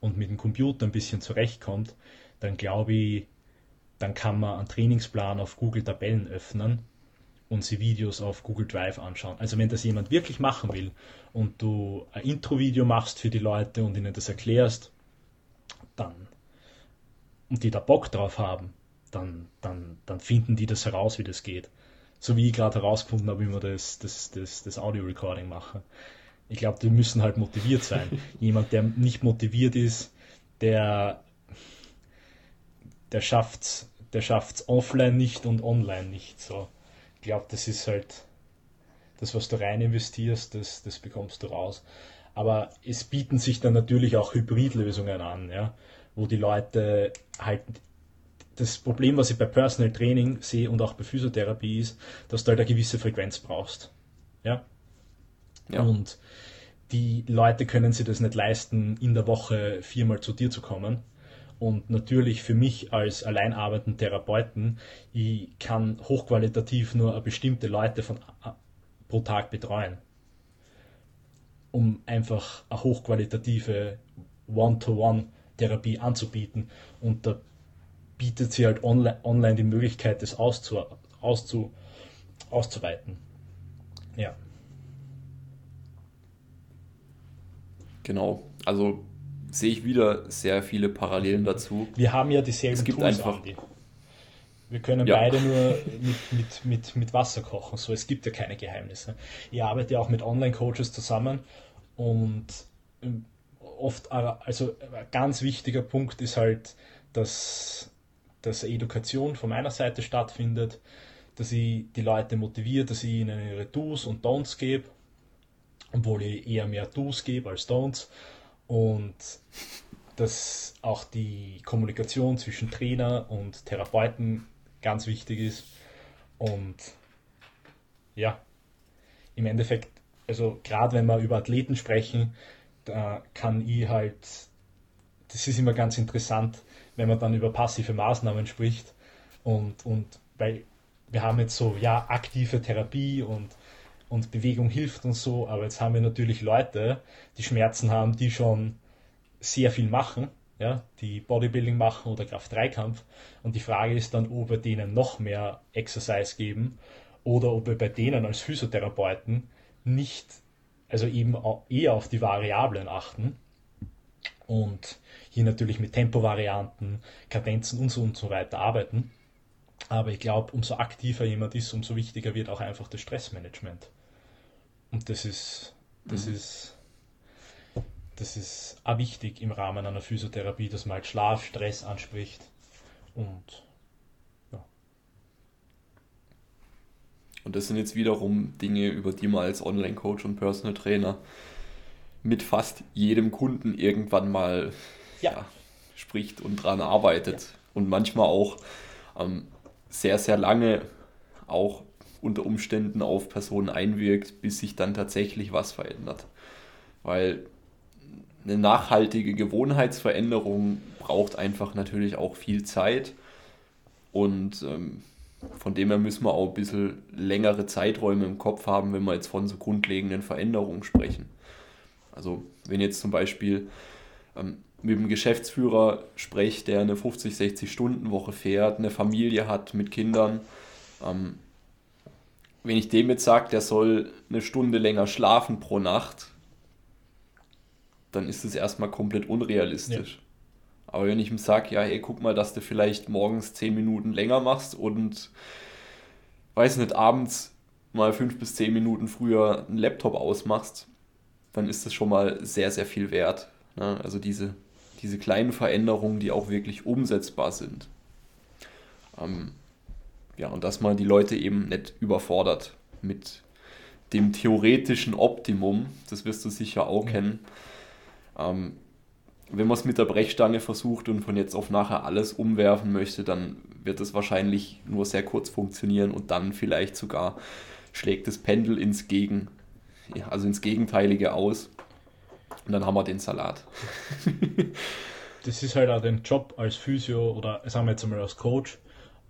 Speaker 2: und mit dem Computer ein bisschen zurechtkommt, dann glaube ich, dann kann man einen Trainingsplan auf Google Tabellen öffnen und sie Videos auf Google Drive anschauen. Also wenn das jemand wirklich machen will und du ein Intro-Video machst für die Leute und ihnen das erklärst, dann und die da Bock drauf haben, dann, dann, dann finden die das heraus, wie das geht so wie ich gerade herausgefunden habe, wie man das, das, das, das Audio-Recording mache. Ich glaube, die müssen halt motiviert sein. Jemand, der nicht motiviert ist, der, der schafft der schafft's offline nicht und online nicht. So, ich glaube, das ist halt das, was du rein investierst, das, das bekommst du raus. Aber es bieten sich dann natürlich auch Hybridlösungen an, ja, wo die Leute halt das Problem, was ich bei Personal Training sehe und auch bei Physiotherapie ist, dass du halt eine gewisse Frequenz brauchst. Ja? ja. Und die Leute können sich das nicht leisten, in der Woche viermal zu dir zu kommen. Und natürlich für mich als alleinarbeitenden Therapeuten, ich kann hochqualitativ nur bestimmte Leute von, pro Tag betreuen, um einfach eine hochqualitative One-to-One-Therapie anzubieten. Und da bietet sie halt online, online die Möglichkeit, das auszu, auszu, auszuweiten. Ja.
Speaker 1: Genau, also sehe ich wieder sehr viele Parallelen dazu.
Speaker 2: Wir haben ja dieselben
Speaker 1: es gibt Tools, einfach,
Speaker 2: Andi. Wir können ja. beide nur mit, mit, mit, mit Wasser kochen, so es gibt ja keine Geheimnisse. Ich arbeite ja auch mit Online-Coaches zusammen und ähm, oft, also ein ganz wichtiger Punkt ist halt, dass dass Education von meiner Seite stattfindet, dass ich die Leute motiviere, dass ich ihnen ihre Do's und Don'ts gebe, obwohl ich eher mehr Do's gebe als Don'ts und dass auch die Kommunikation zwischen Trainer und Therapeuten ganz wichtig ist und ja, im Endeffekt, also gerade wenn wir über Athleten sprechen, da kann ich halt, das ist immer ganz interessant, wenn man dann über passive Maßnahmen spricht. Und, und weil wir haben jetzt so, ja, aktive Therapie und, und Bewegung hilft und so, aber jetzt haben wir natürlich Leute, die Schmerzen haben, die schon sehr viel machen, ja, die Bodybuilding machen oder Kraft-3-Kampf. Und die Frage ist dann, ob wir denen noch mehr Exercise geben oder ob wir bei denen als Physiotherapeuten nicht, also eben eher auf die Variablen achten und hier natürlich mit Tempovarianten, Kadenzen und so und so weiter arbeiten. Aber ich glaube, umso aktiver jemand ist, umso wichtiger wird auch einfach das Stressmanagement. Und das ist, das mhm. ist, das ist auch wichtig im Rahmen einer Physiotherapie, dass man halt Schlaf, Stress anspricht und ja.
Speaker 1: Und das sind jetzt wiederum Dinge, über die man als Online-Coach und Personal Trainer mit fast jedem Kunden irgendwann mal ja. Ja, spricht und dran arbeitet. Ja. Und manchmal auch ähm, sehr, sehr lange auch unter Umständen auf Personen einwirkt, bis sich dann tatsächlich was verändert. Weil eine nachhaltige Gewohnheitsveränderung braucht einfach natürlich auch viel Zeit. Und ähm, von dem her müssen wir auch ein bisschen längere Zeiträume im Kopf haben, wenn wir jetzt von so grundlegenden Veränderungen sprechen. Also wenn jetzt zum Beispiel ähm, mit einem Geschäftsführer spreche, der eine 50, 60 Stunden Woche fährt, eine Familie hat mit Kindern, ähm, wenn ich dem jetzt sage, der soll eine Stunde länger schlafen pro Nacht, dann ist das erstmal komplett unrealistisch. Ja. Aber wenn ich ihm sage, ja, ey, guck mal, dass du vielleicht morgens 10 Minuten länger machst und weiß nicht, abends mal 5 bis 10 Minuten früher einen Laptop ausmachst, dann ist das schon mal sehr, sehr viel wert. Ne? Also diese, diese kleinen Veränderungen, die auch wirklich umsetzbar sind. Ähm, ja, und dass man die Leute eben nicht überfordert mit dem theoretischen Optimum, das wirst du sicher auch mhm. kennen. Ähm, wenn man es mit der Brechstange versucht und von jetzt auf nachher alles umwerfen möchte, dann wird es wahrscheinlich nur sehr kurz funktionieren und dann vielleicht sogar schlägt das Pendel ins Gegen, also ins Gegenteilige aus. Und dann haben wir den Salat.
Speaker 2: das ist halt auch dein Job als Physio oder sagen wir jetzt einmal als Coach,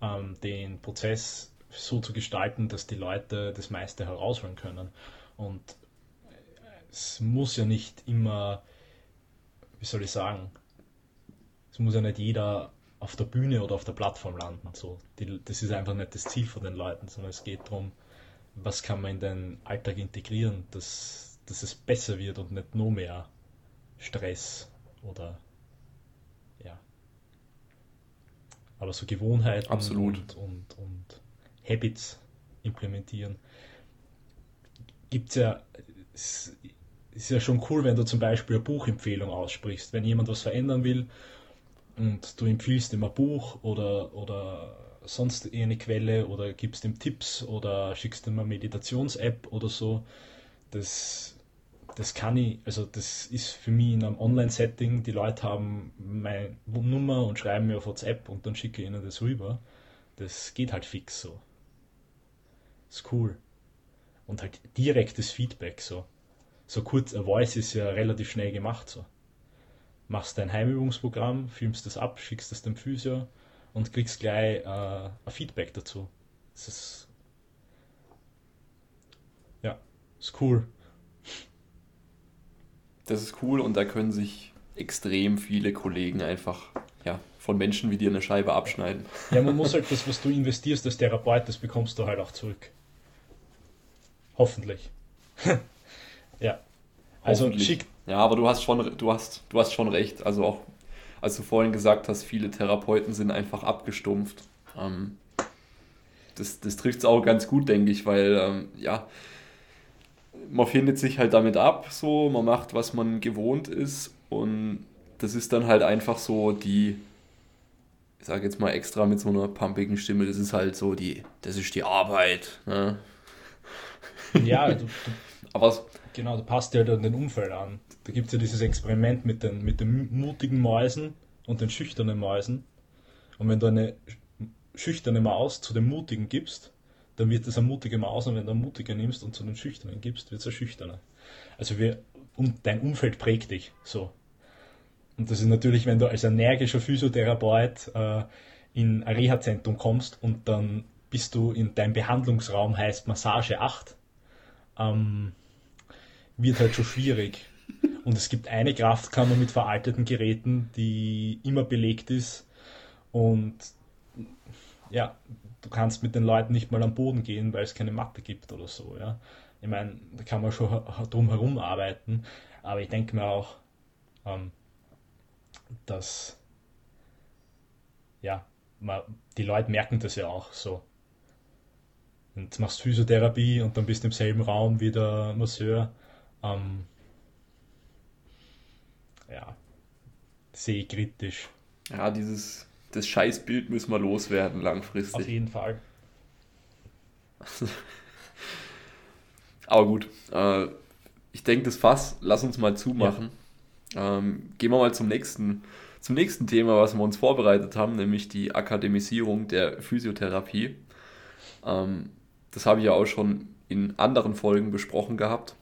Speaker 2: ähm, den Prozess so zu gestalten, dass die Leute das meiste herausholen können. Und es muss ja nicht immer, wie soll ich sagen, es muss ja nicht jeder auf der Bühne oder auf der Plattform landen. So, die, das ist einfach nicht das Ziel von den Leuten, sondern es geht darum, was kann man in den Alltag integrieren, dass, dass es besser wird und nicht nur mehr Stress oder ja. Aber so Gewohnheiten. Und, und, und Habits implementieren. Gibt es ja, ist ja schon cool, wenn du zum Beispiel eine Buchempfehlung aussprichst. Wenn jemand was verändern will und du empfiehlst ihm ein Buch oder, oder sonst eine Quelle oder gibst ihm Tipps oder schickst ihm eine Meditations-App oder so, das, das kann ich, also das ist für mich in einem Online-Setting, die Leute haben meine Nummer und schreiben mir auf WhatsApp und dann schicke ich ihnen das rüber. Das geht halt fix so. Ist cool. Und halt direktes Feedback so. So kurz, ein Voice ist ja relativ schnell gemacht so. Machst dein Heimübungsprogramm, filmst das ab, schickst das dem Physio, und kriegst gleich äh, ein Feedback dazu. Das ist ja, ist cool.
Speaker 1: Das ist cool und da können sich extrem viele Kollegen einfach ja, von Menschen wie dir eine Scheibe abschneiden.
Speaker 2: Ja, man muss halt das, was du investierst als Therapeut, das bekommst du halt auch zurück. Hoffentlich. ja.
Speaker 1: Also schick. Ja, aber du hast schon, du hast, du hast schon recht. Also auch als du vorhin gesagt hast, viele Therapeuten sind einfach abgestumpft. Ähm, das das trifft es auch ganz gut, denke ich, weil ähm, ja, man findet sich halt damit ab, so, man macht, was man gewohnt ist und das ist dann halt einfach so die, ich sage jetzt mal extra mit so einer pumpigen Stimme, das ist halt so die, das ist die Arbeit. Ne?
Speaker 2: Ja, du, aber genau, du passt dir halt an den Umfeld an. Da gibt es ja dieses Experiment mit den, mit den mutigen Mäusen und den schüchternen Mäusen. Und wenn du eine schüchterne Maus zu den mutigen gibst, dann wird es eine mutige Maus und wenn du eine mutige nimmst und zu den schüchternen gibst, wird es eine schüchterne. Also wir, und dein Umfeld prägt dich so. Und das ist natürlich, wenn du als energischer Physiotherapeut äh, in ein Reha-Zentrum kommst und dann bist du in deinem Behandlungsraum heißt Massage 8, ähm, wird halt schon schwierig. Und es gibt eine Kraftkammer mit veralteten Geräten, die immer belegt ist. Und ja, du kannst mit den Leuten nicht mal am Boden gehen, weil es keine Matte gibt oder so. Ja. Ich meine, da kann man schon drum herum arbeiten. Aber ich denke mir auch, ähm, dass ja, man, die Leute merken das ja auch so. Und machst Physiotherapie und dann bist du im selben Raum wie der Masseur. Ähm, ja, sehe kritisch.
Speaker 1: Ja, dieses das Scheißbild müssen wir loswerden langfristig.
Speaker 2: Auf jeden Fall.
Speaker 1: Aber gut, äh, ich denke, das Fass, lass uns mal zumachen. Ja. Ähm, gehen wir mal zum nächsten, zum nächsten Thema, was wir uns vorbereitet haben, nämlich die Akademisierung der Physiotherapie. Ähm, das habe ich ja auch schon in anderen Folgen besprochen gehabt.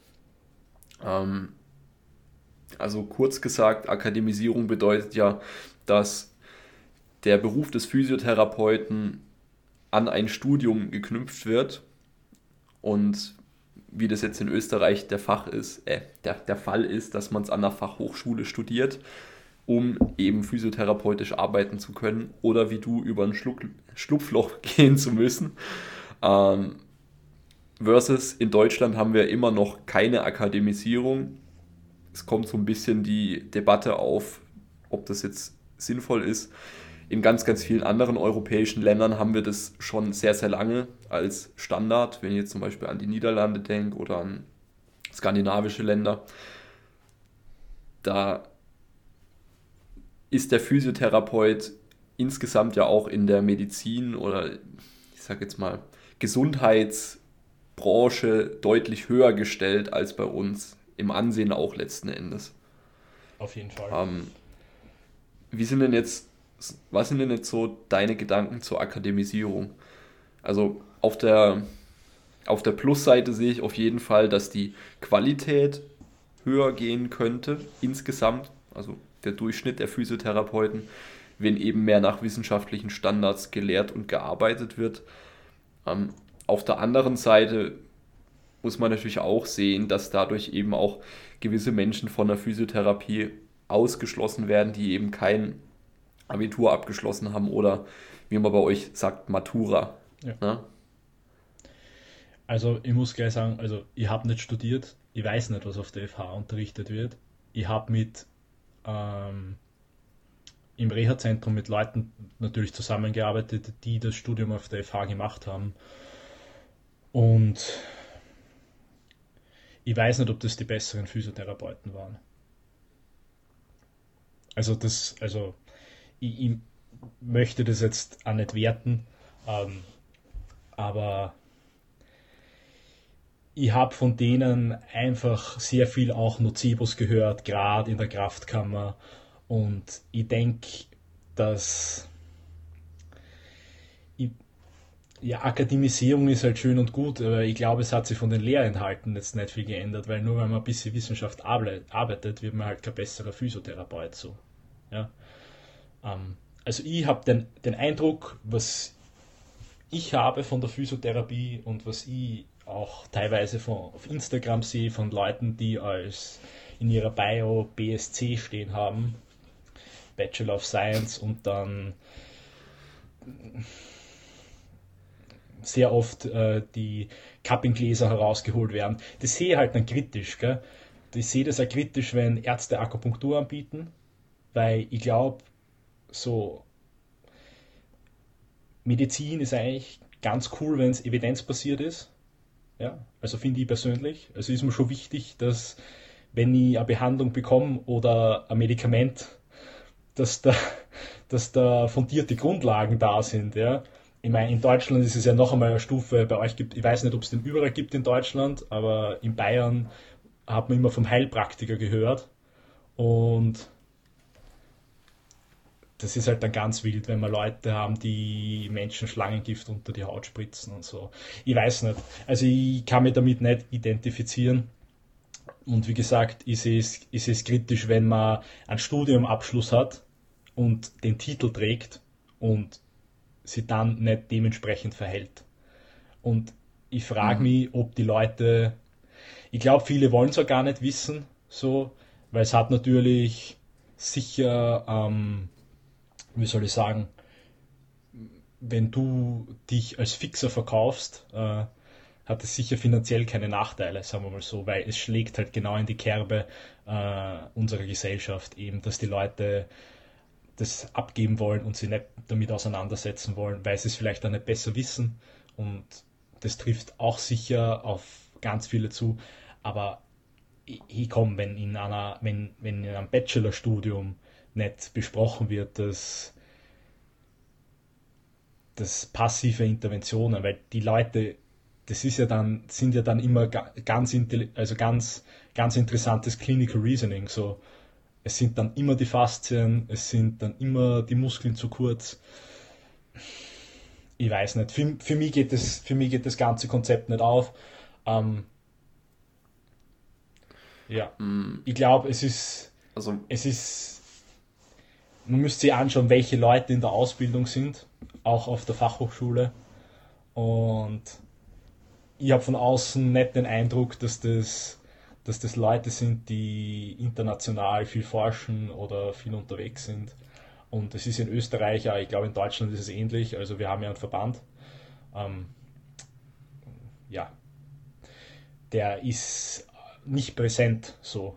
Speaker 1: Ähm, also kurz gesagt, Akademisierung bedeutet ja, dass der Beruf des Physiotherapeuten an ein Studium geknüpft wird und wie das jetzt in Österreich der Fach ist, äh, der, der Fall ist, dass man es an der Fachhochschule studiert, um eben physiotherapeutisch arbeiten zu können oder wie du über ein Schluck, Schlupfloch gehen zu müssen. Ähm, versus in Deutschland haben wir immer noch keine Akademisierung es kommt so ein bisschen die Debatte auf, ob das jetzt sinnvoll ist. In ganz, ganz vielen anderen europäischen Ländern haben wir das schon sehr, sehr lange als Standard. Wenn ich jetzt zum Beispiel an die Niederlande denke oder an skandinavische Länder, da ist der Physiotherapeut insgesamt ja auch in der Medizin oder ich sage jetzt mal Gesundheitsbranche deutlich höher gestellt als bei uns. Im Ansehen auch letzten Endes.
Speaker 2: Auf jeden Fall.
Speaker 1: Ähm, wie sind denn jetzt, was sind denn jetzt so deine Gedanken zur Akademisierung? Also auf der, auf der Plusseite sehe ich auf jeden Fall, dass die Qualität höher gehen könnte insgesamt, also der Durchschnitt der Physiotherapeuten, wenn eben mehr nach wissenschaftlichen Standards gelehrt und gearbeitet wird. Ähm, auf der anderen Seite muss man natürlich auch sehen, dass dadurch eben auch gewisse Menschen von der Physiotherapie ausgeschlossen werden, die eben kein Abitur abgeschlossen haben oder wie man bei euch sagt, Matura. Ja. Ne?
Speaker 2: Also ich muss gleich sagen, also ich habe nicht studiert, ich weiß nicht, was auf der FH unterrichtet wird. Ich habe mit ähm, im Reha-Zentrum mit Leuten natürlich zusammengearbeitet, die das Studium auf der FH gemacht haben. Und ich weiß nicht, ob das die besseren Physiotherapeuten waren. Also das, also ich, ich möchte das jetzt auch nicht werten, ähm, aber ich habe von denen einfach sehr viel auch Nocebos gehört, gerade in der Kraftkammer. Und ich denke, dass ich, ja, Akademisierung ist halt schön und gut, aber ich glaube, es hat sich von den Lehrinhalten jetzt nicht viel geändert, weil nur wenn man ein bisschen Wissenschaft arbeitet, wird man halt kein besserer Physiotherapeut so. Ja? Ähm, also ich habe den, den Eindruck, was ich habe von der Physiotherapie und was ich auch teilweise von, auf Instagram sehe von Leuten, die als in ihrer Bio BSc stehen haben, Bachelor of Science und dann sehr oft äh, die Cuppinggläser herausgeholt werden. Das sehe ich halt dann kritisch. Gell? Ich sehe das auch kritisch, wenn Ärzte Akupunktur anbieten, weil ich glaube, so Medizin ist eigentlich ganz cool, wenn es evidenzbasiert ist. Ja, also finde ich persönlich. Also ist mir schon wichtig, dass wenn ich eine Behandlung bekomme oder ein Medikament, dass da, dass da fundierte Grundlagen da sind. Ja. Ich meine, in Deutschland ist es ja noch einmal eine Stufe, bei euch gibt, ich weiß nicht, ob es den überall gibt in Deutschland, aber in Bayern hat man immer vom Heilpraktiker gehört. Und das ist halt dann ganz wild, wenn wir Leute haben, die Menschen Schlangengift unter die Haut spritzen und so. Ich weiß nicht. Also ich kann mich damit nicht identifizieren. Und wie gesagt, ich es, ich es kritisch, wenn man einen Studiumabschluss hat und den Titel trägt und sie dann nicht dementsprechend verhält. Und ich frage mhm. mich, ob die Leute, ich glaube, viele wollen es auch gar nicht wissen, so, weil es hat natürlich sicher ähm, wie soll ich sagen, wenn du dich als Fixer verkaufst, äh, hat es sicher finanziell keine Nachteile, sagen wir mal so, weil es schlägt halt genau in die Kerbe äh, unserer Gesellschaft eben, dass die Leute das abgeben wollen und sich nicht damit auseinandersetzen wollen, weil sie es vielleicht auch nicht besser wissen und das trifft auch sicher auf ganz viele zu, aber ich, ich komme, wenn in wenn, wenn in einem Bachelorstudium nicht besprochen wird, dass, dass passive Interventionen, weil die Leute, das ist ja dann, sind ja dann immer ganz, also ganz, ganz interessantes Clinical Reasoning. So, es sind dann immer die Faszien, es sind dann immer die Muskeln zu kurz. Ich weiß nicht. Für, für, mich, geht das, für mich geht das ganze Konzept nicht auf. Ähm, ja, mm. ich glaube, es ist, also, es ist man müsste sich anschauen, welche Leute in der Ausbildung sind, auch auf der Fachhochschule. Und ich habe von außen nicht den Eindruck, dass das, dass das Leute sind, die international viel forschen oder viel unterwegs sind. Und es ist in Österreich, ja, ich glaube in Deutschland ist es ähnlich, also wir haben ja einen Verband. Ähm, ja, der ist nicht präsent so.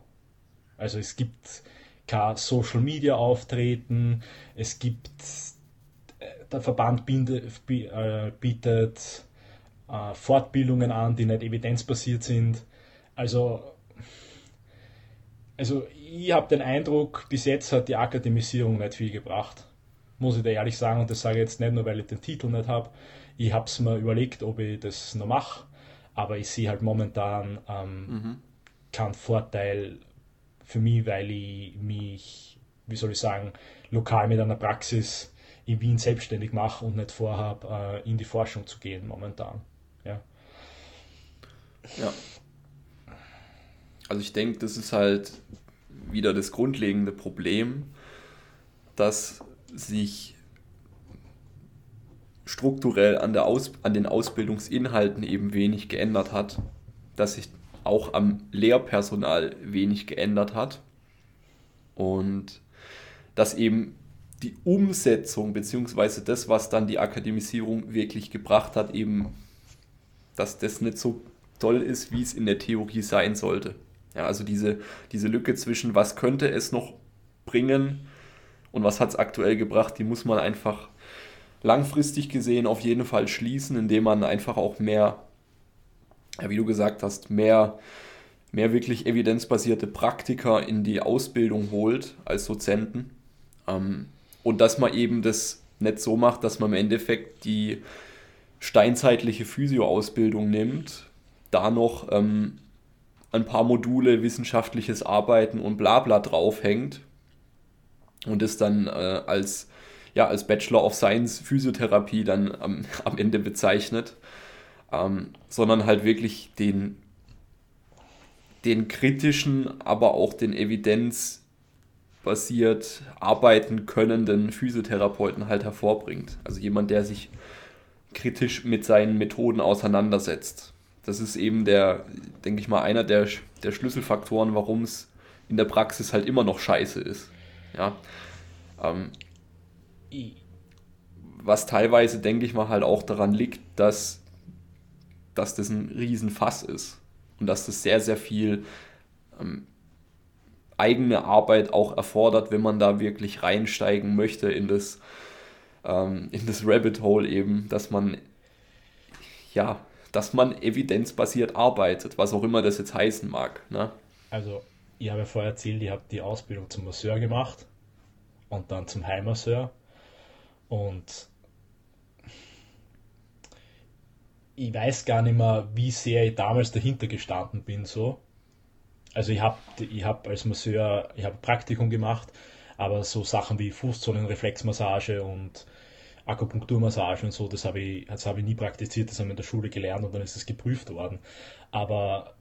Speaker 2: Also es gibt kein Social Media auftreten, es gibt, äh, der Verband äh, bietet äh, Fortbildungen an, die nicht evidenzbasiert sind. Also, also ich habe den Eindruck, bis jetzt hat die Akademisierung nicht viel gebracht. muss ich dir ehrlich sagen, und das sage ich jetzt nicht nur, weil ich den Titel nicht habe. Ich habe es mir überlegt, ob ich das noch mache, aber ich sehe halt momentan ähm, mhm. keinen Vorteil für mich, weil ich mich, wie soll ich sagen, lokal mit einer Praxis in Wien selbstständig mache und nicht vorhabe, äh, in die Forschung zu gehen momentan. Ja.
Speaker 1: ja. Also ich denke, das ist halt wieder das grundlegende Problem, dass sich strukturell an, der Aus, an den Ausbildungsinhalten eben wenig geändert hat, dass sich auch am Lehrpersonal wenig geändert hat und dass eben die Umsetzung bzw. das, was dann die Akademisierung wirklich gebracht hat, eben, dass das nicht so toll ist, wie es in der Theorie sein sollte. Ja, also diese, diese Lücke zwischen, was könnte es noch bringen und was hat es aktuell gebracht, die muss man einfach langfristig gesehen auf jeden Fall schließen, indem man einfach auch mehr, wie du gesagt hast, mehr, mehr wirklich evidenzbasierte Praktiker in die Ausbildung holt als Dozenten. Ähm, und dass man eben das nicht so macht, dass man im Endeffekt die steinzeitliche Physioausbildung nimmt, da noch ähm, ein paar Module wissenschaftliches Arbeiten und Blabla draufhängt und es dann äh, als, ja, als Bachelor of Science Physiotherapie dann am, am Ende bezeichnet, ähm, sondern halt wirklich den, den kritischen, aber auch den evidenzbasiert arbeiten könnenden Physiotherapeuten halt hervorbringt. Also jemand, der sich kritisch mit seinen Methoden auseinandersetzt das ist eben der, denke ich mal, einer der, der Schlüsselfaktoren, warum es in der Praxis halt immer noch scheiße ist. Ja. Ähm, was teilweise, denke ich mal, halt auch daran liegt, dass, dass das ein Riesenfass ist und dass das sehr, sehr viel ähm, eigene Arbeit auch erfordert, wenn man da wirklich reinsteigen möchte in das, ähm, in das Rabbit Hole eben, dass man ja dass man evidenzbasiert arbeitet, was auch immer das jetzt heißen mag. Ne?
Speaker 2: Also, ich habe ja vorher erzählt, ich habe die Ausbildung zum Masseur gemacht und dann zum Heimmasseur. Und ich weiß gar nicht mehr, wie sehr ich damals dahinter gestanden bin. So. Also ich habe ich hab als Masseur, ich habe Praktikum gemacht, aber so Sachen wie Fußzonenreflexmassage und Akupunkturmassage und so, das habe ich, das habe ich nie praktiziert, das haben wir in der Schule gelernt und dann ist es geprüft worden. Aber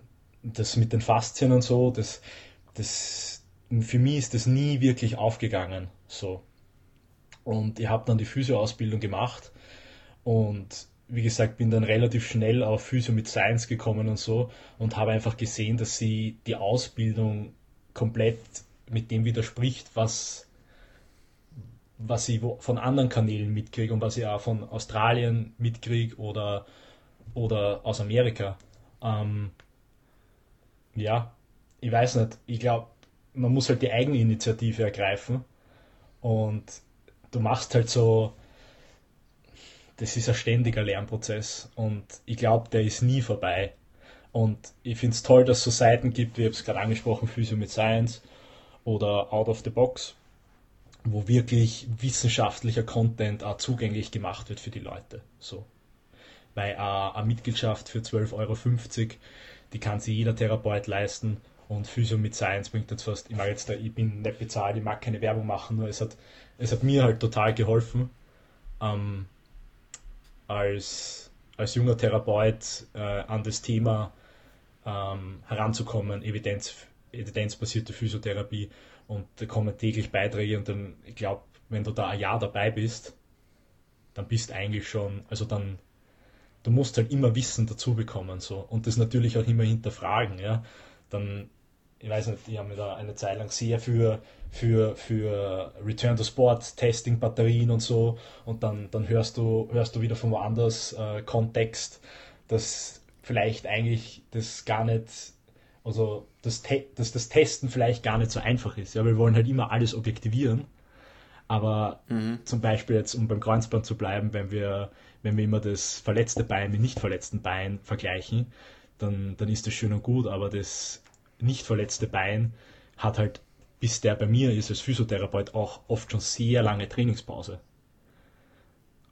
Speaker 2: das mit den Faszien und so, das, das, für mich ist das nie wirklich aufgegangen. So. Und ich habe dann die Physioausbildung gemacht und wie gesagt, bin dann relativ schnell auf Physio mit Science gekommen und so und habe einfach gesehen, dass sie die Ausbildung komplett mit dem widerspricht, was was ich von anderen Kanälen mitkriege und was ich auch von Australien mitkriege oder, oder aus Amerika. Ähm, ja, ich weiß nicht. Ich glaube, man muss halt die Eigeninitiative ergreifen und du machst halt so, das ist ein ständiger Lernprozess und ich glaube, der ist nie vorbei. Und ich finde es toll, dass es so Seiten gibt, wie ich es gerade angesprochen, Physio mit Science oder Out of the Box, wo wirklich wissenschaftlicher Content auch zugänglich gemacht wird für die Leute. So. Weil auch eine Mitgliedschaft für 12,50 Euro, die kann sich jeder Therapeut leisten und Physio mit Science bringt jetzt fast, ich mag jetzt da, ich bin nicht bezahlt, ich mag keine Werbung machen, nur es hat, es hat mir halt total geholfen, ähm, als, als junger Therapeut äh, an das Thema ähm, heranzukommen, Evidenz, evidenzbasierte Physiotherapie und da kommen täglich Beiträge und dann, ich glaube, wenn du da ein Jahr dabei bist, dann bist eigentlich schon, also dann, du musst halt immer Wissen dazu bekommen so und das natürlich auch immer hinterfragen, ja. Dann, ich weiß nicht, ich habe mir da eine Zeit lang sehr für, für, für Return to Sport, Testing, Batterien und so und dann, dann hörst du, hörst du wieder von woanders äh, Kontext, dass vielleicht eigentlich das gar nicht also dass, dass das Testen vielleicht gar nicht so einfach ist. Ja, wir wollen halt immer alles objektivieren. Aber mhm. zum Beispiel jetzt, um beim Kreuzband zu bleiben, wenn wir, wenn wir immer das verletzte Bein mit nicht verletzten Bein vergleichen, dann, dann ist das schön und gut, aber das nicht verletzte Bein hat halt, bis der bei mir ist als Physiotherapeut, auch oft schon sehr lange Trainingspause.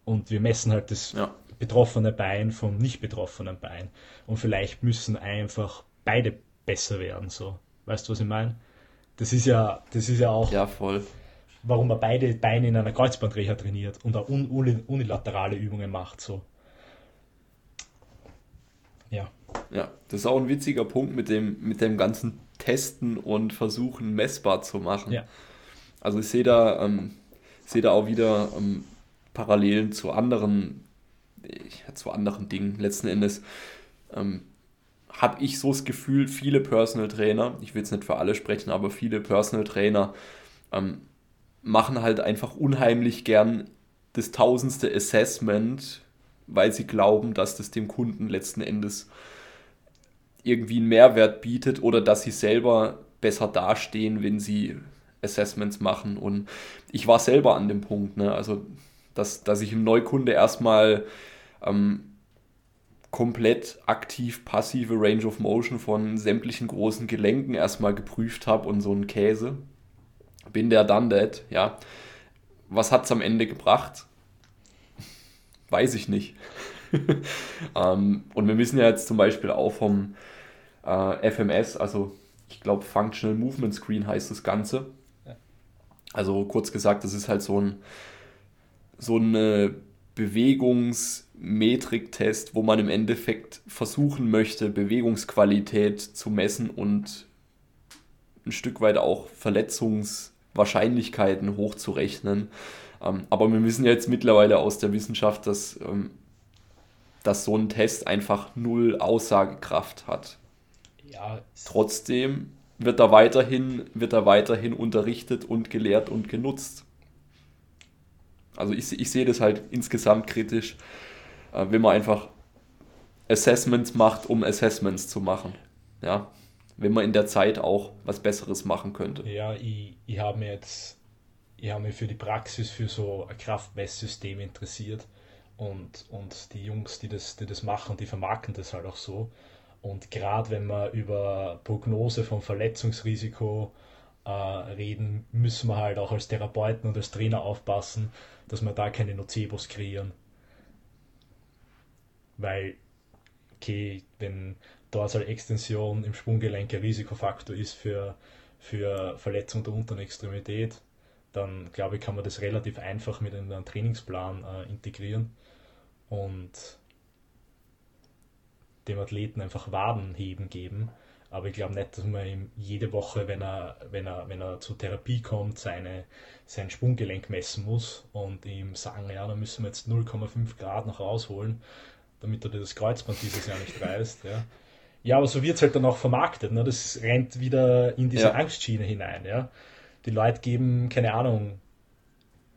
Speaker 2: Und wir messen halt das ja. betroffene Bein vom nicht betroffenen Bein. Und vielleicht müssen einfach beide besser werden. So. Weißt du, was ich meine? Das ist ja, das ist ja auch.
Speaker 1: Ja, voll.
Speaker 2: Warum er beide Beine in einer Kreuzbandreha trainiert und auch unilaterale Übungen macht. So.
Speaker 1: Ja. Ja, das ist auch ein witziger Punkt mit dem, mit dem ganzen Testen und Versuchen messbar zu machen. Ja. Also ich sehe da, ähm, sehe da auch wieder ähm, Parallelen zu anderen, ja, zu anderen Dingen. Letzten Endes ähm, habe ich so das Gefühl, viele Personal Trainer, ich will jetzt nicht für alle sprechen, aber viele Personal Trainer ähm, machen halt einfach unheimlich gern das tausendste Assessment, weil sie glauben, dass das dem Kunden letzten Endes irgendwie einen Mehrwert bietet oder dass sie selber besser dastehen, wenn sie Assessments machen. Und ich war selber an dem Punkt, ne? also dass, dass ich im Neukunde erstmal ähm, komplett aktiv passive Range of Motion von sämtlichen großen Gelenken erstmal geprüft habe und so einen Käse. Bin der dann dead, ja. Was hat es am Ende gebracht? Weiß ich nicht. ähm, und wir wissen ja jetzt zum Beispiel auch vom äh, FMS, also ich glaube Functional Movement Screen heißt das Ganze. Also kurz gesagt, das ist halt so ein so eine Bewegungsmetriktest, wo man im Endeffekt versuchen möchte, Bewegungsqualität zu messen und ein Stück weit auch Verletzungswahrscheinlichkeiten hochzurechnen. Ähm, aber wir wissen ja jetzt mittlerweile aus der Wissenschaft, dass, ähm, dass so ein Test einfach null Aussagekraft hat. Ja, Trotzdem wird er weiterhin, wird er weiterhin unterrichtet und gelehrt und genutzt. Also ich, ich sehe das halt insgesamt kritisch, äh, wenn man einfach Assessments macht, um Assessments zu machen. Ja, wenn man in der Zeit auch was Besseres machen könnte.
Speaker 2: Ja, ich, ich habe mich jetzt, ich habe mich für die Praxis für so ein Kraftmesssystem interessiert und, und die Jungs, die das, die das machen, die vermarkten das halt auch so. Und gerade wenn wir über Prognose vom Verletzungsrisiko äh, reden, müssen wir halt auch als Therapeuten und als Trainer aufpassen, dass wir da keine Nocebos kreieren. Weil, okay, wenn Dorsalextension im Sprunggelenk ein Risikofaktor ist für, für Verletzung der unteren Extremität, dann glaube ich, kann man das relativ einfach mit einem Trainingsplan äh, integrieren und dem Athleten einfach Wadenheben geben. Aber ich glaube nicht, dass man ihm jede Woche, wenn er, wenn er, wenn er zur Therapie kommt, seine, sein Sprunggelenk messen muss und ihm sagen, ja, dann müssen wir jetzt 0,5 Grad noch rausholen, damit er das Kreuzband dieses Jahr nicht reißt. Ja. ja, aber so wird es halt dann auch vermarktet. Ne? Das rennt wieder in diese ja. Angstschiene hinein. Ja. Die Leute geben, keine Ahnung,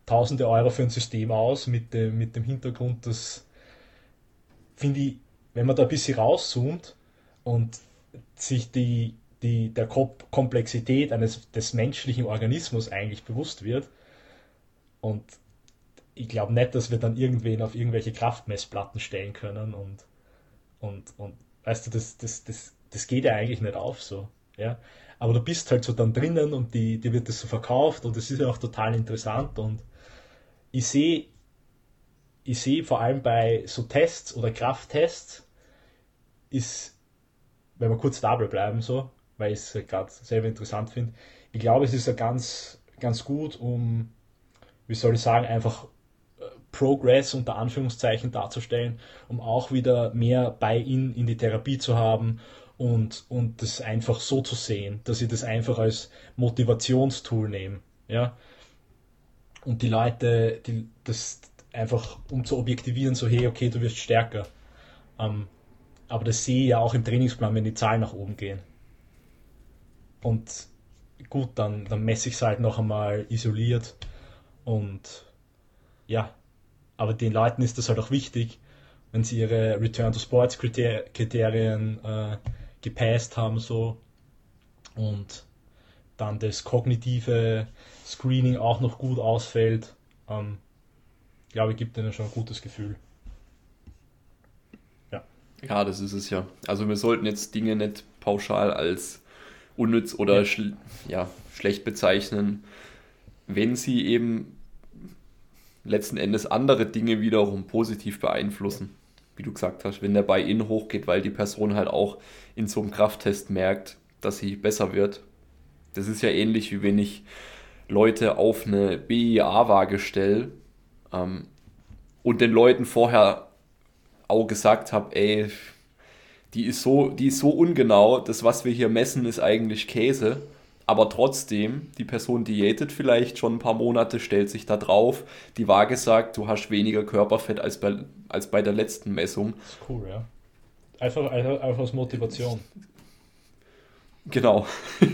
Speaker 2: tausende Euro für ein System aus mit dem, mit dem Hintergrund, dass, finde ich, wenn man da ein bisschen rauszoomt und sich die, die, der Komplexität eines, des menschlichen Organismus eigentlich bewusst wird. Und ich glaube nicht, dass wir dann irgendwen auf irgendwelche Kraftmessplatten stellen können und, und, und weißt du, das, das, das, das geht ja eigentlich nicht auf so. Ja? Aber du bist halt so dann drinnen und die, dir wird das so verkauft und das ist ja auch total interessant und ich sehe ich sehe vor allem bei so Tests oder Krafttests ist wenn wir kurz dabei bleiben, so, weil ich es gerade selber interessant finde, ich glaube, es ist ja ganz, ganz gut, um, wie soll ich sagen, einfach Progress unter Anführungszeichen darzustellen, um auch wieder mehr Buy-in in die Therapie zu haben und, und das einfach so zu sehen, dass ich das einfach als Motivationstool nehme. Ja? Und die Leute, die, das einfach um zu objektivieren, so hey, okay, du wirst stärker. Ähm, aber das sehe ich ja auch im Trainingsplan, wenn die Zahlen nach oben gehen. Und gut, dann, dann messe ich es halt noch einmal isoliert. Und ja, aber den Leuten ist das halt auch wichtig, wenn sie ihre Return to Sports Kriterien äh, gepasst haben so und dann das kognitive Screening auch noch gut ausfällt, ähm, glaube ich, gibt ihnen schon ein gutes Gefühl.
Speaker 1: Ja, das ist es ja. Also wir sollten jetzt Dinge nicht pauschal als unnütz oder ja. Schl ja, schlecht bezeichnen, wenn sie eben letzten Endes andere Dinge wiederum positiv beeinflussen. Wie du gesagt hast, wenn der Buy-in hochgeht, weil die Person halt auch in so einem Krafttest merkt, dass sie besser wird. Das ist ja ähnlich, wie wenn ich Leute auf eine BIA-Waage stelle ähm, und den Leuten vorher auch gesagt habe, ey, die ist, so, die ist so ungenau, das, was wir hier messen, ist eigentlich Käse aber trotzdem, die Person diätet vielleicht schon ein paar Monate, stellt sich da drauf, die Waage sagt, du hast weniger Körperfett als bei, als bei der letzten Messung. Das ist cool, ja.
Speaker 2: Einfach, einfach, einfach aus Motivation.
Speaker 1: Genau.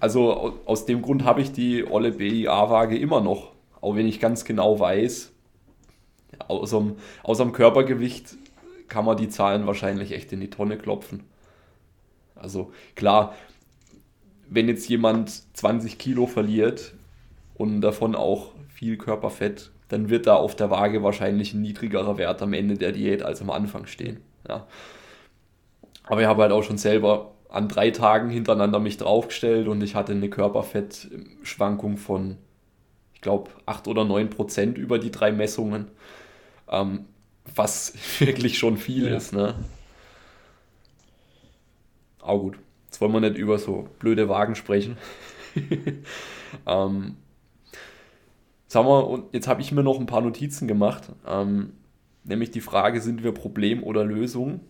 Speaker 1: also aus dem Grund habe ich die olle BIA-Waage immer noch, auch wenn ich ganz genau weiß, aus dem, aus dem Körpergewicht kann man die Zahlen wahrscheinlich echt in die Tonne klopfen. Also klar, wenn jetzt jemand 20 Kilo verliert und davon auch viel Körperfett, dann wird da auf der Waage wahrscheinlich ein niedrigerer Wert am Ende der Diät als am Anfang stehen. Ja. Aber ich habe halt auch schon selber an drei Tagen hintereinander mich draufgestellt und ich hatte eine Körperfettschwankung von, ich glaube, 8 oder 9 Prozent über die drei Messungen. Ähm, was wirklich schon viel ja. ist. Ne? Auch gut. Jetzt wollen wir nicht über so blöde Wagen sprechen. ähm, sagen wir, und jetzt habe ich mir noch ein paar Notizen gemacht. Ähm, nämlich die Frage, sind wir Problem oder Lösung?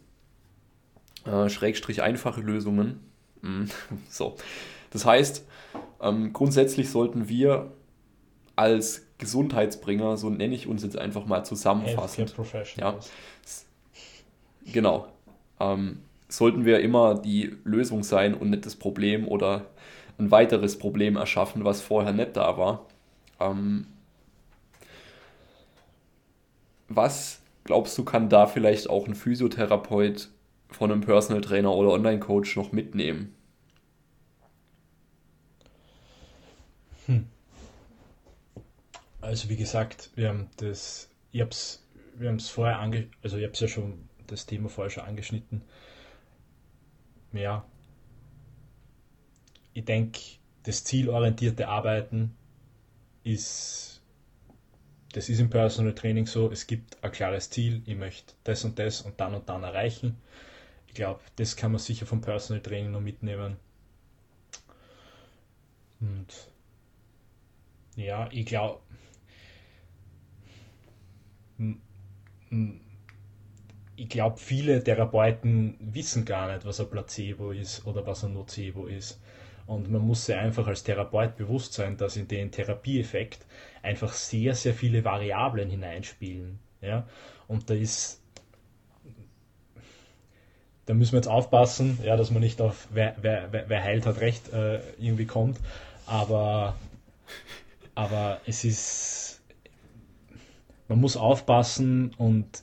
Speaker 1: Äh, Schrägstrich einfache Lösungen. Mhm. so. Das heißt, ähm, grundsätzlich sollten wir als Gesundheitsbringer, so nenne ich uns jetzt einfach mal zusammenfassend. Ja, genau. Ähm, sollten wir immer die Lösung sein und nicht das Problem oder ein weiteres Problem erschaffen, was vorher nicht da war. Ähm, was glaubst du, kann da vielleicht auch ein Physiotherapeut von einem Personal Trainer oder Online-Coach noch mitnehmen?
Speaker 2: Hm. Also wie gesagt, wir haben das, ich hab's, wir haben es vorher ange, also ich habe es ja schon das Thema vorher schon angeschnitten ja, ich denke, das zielorientierte Arbeiten ist, das ist im Personal Training so, es gibt ein klares Ziel, ich möchte das und das und dann und dann erreichen. Ich glaube, das kann man sicher vom Personal Training noch mitnehmen. Und ja, ich glaube, ich glaube, viele Therapeuten wissen gar nicht, was ein Placebo ist oder was ein Nocebo ist. Und man muss sich einfach als Therapeut bewusst sein, dass in den Therapieeffekt einfach sehr, sehr viele Variablen hineinspielen. Ja? Und da ist, da müssen wir jetzt aufpassen, ja, dass man nicht auf wer, wer, wer heilt hat recht äh, irgendwie kommt. Aber, aber es ist, man muss aufpassen und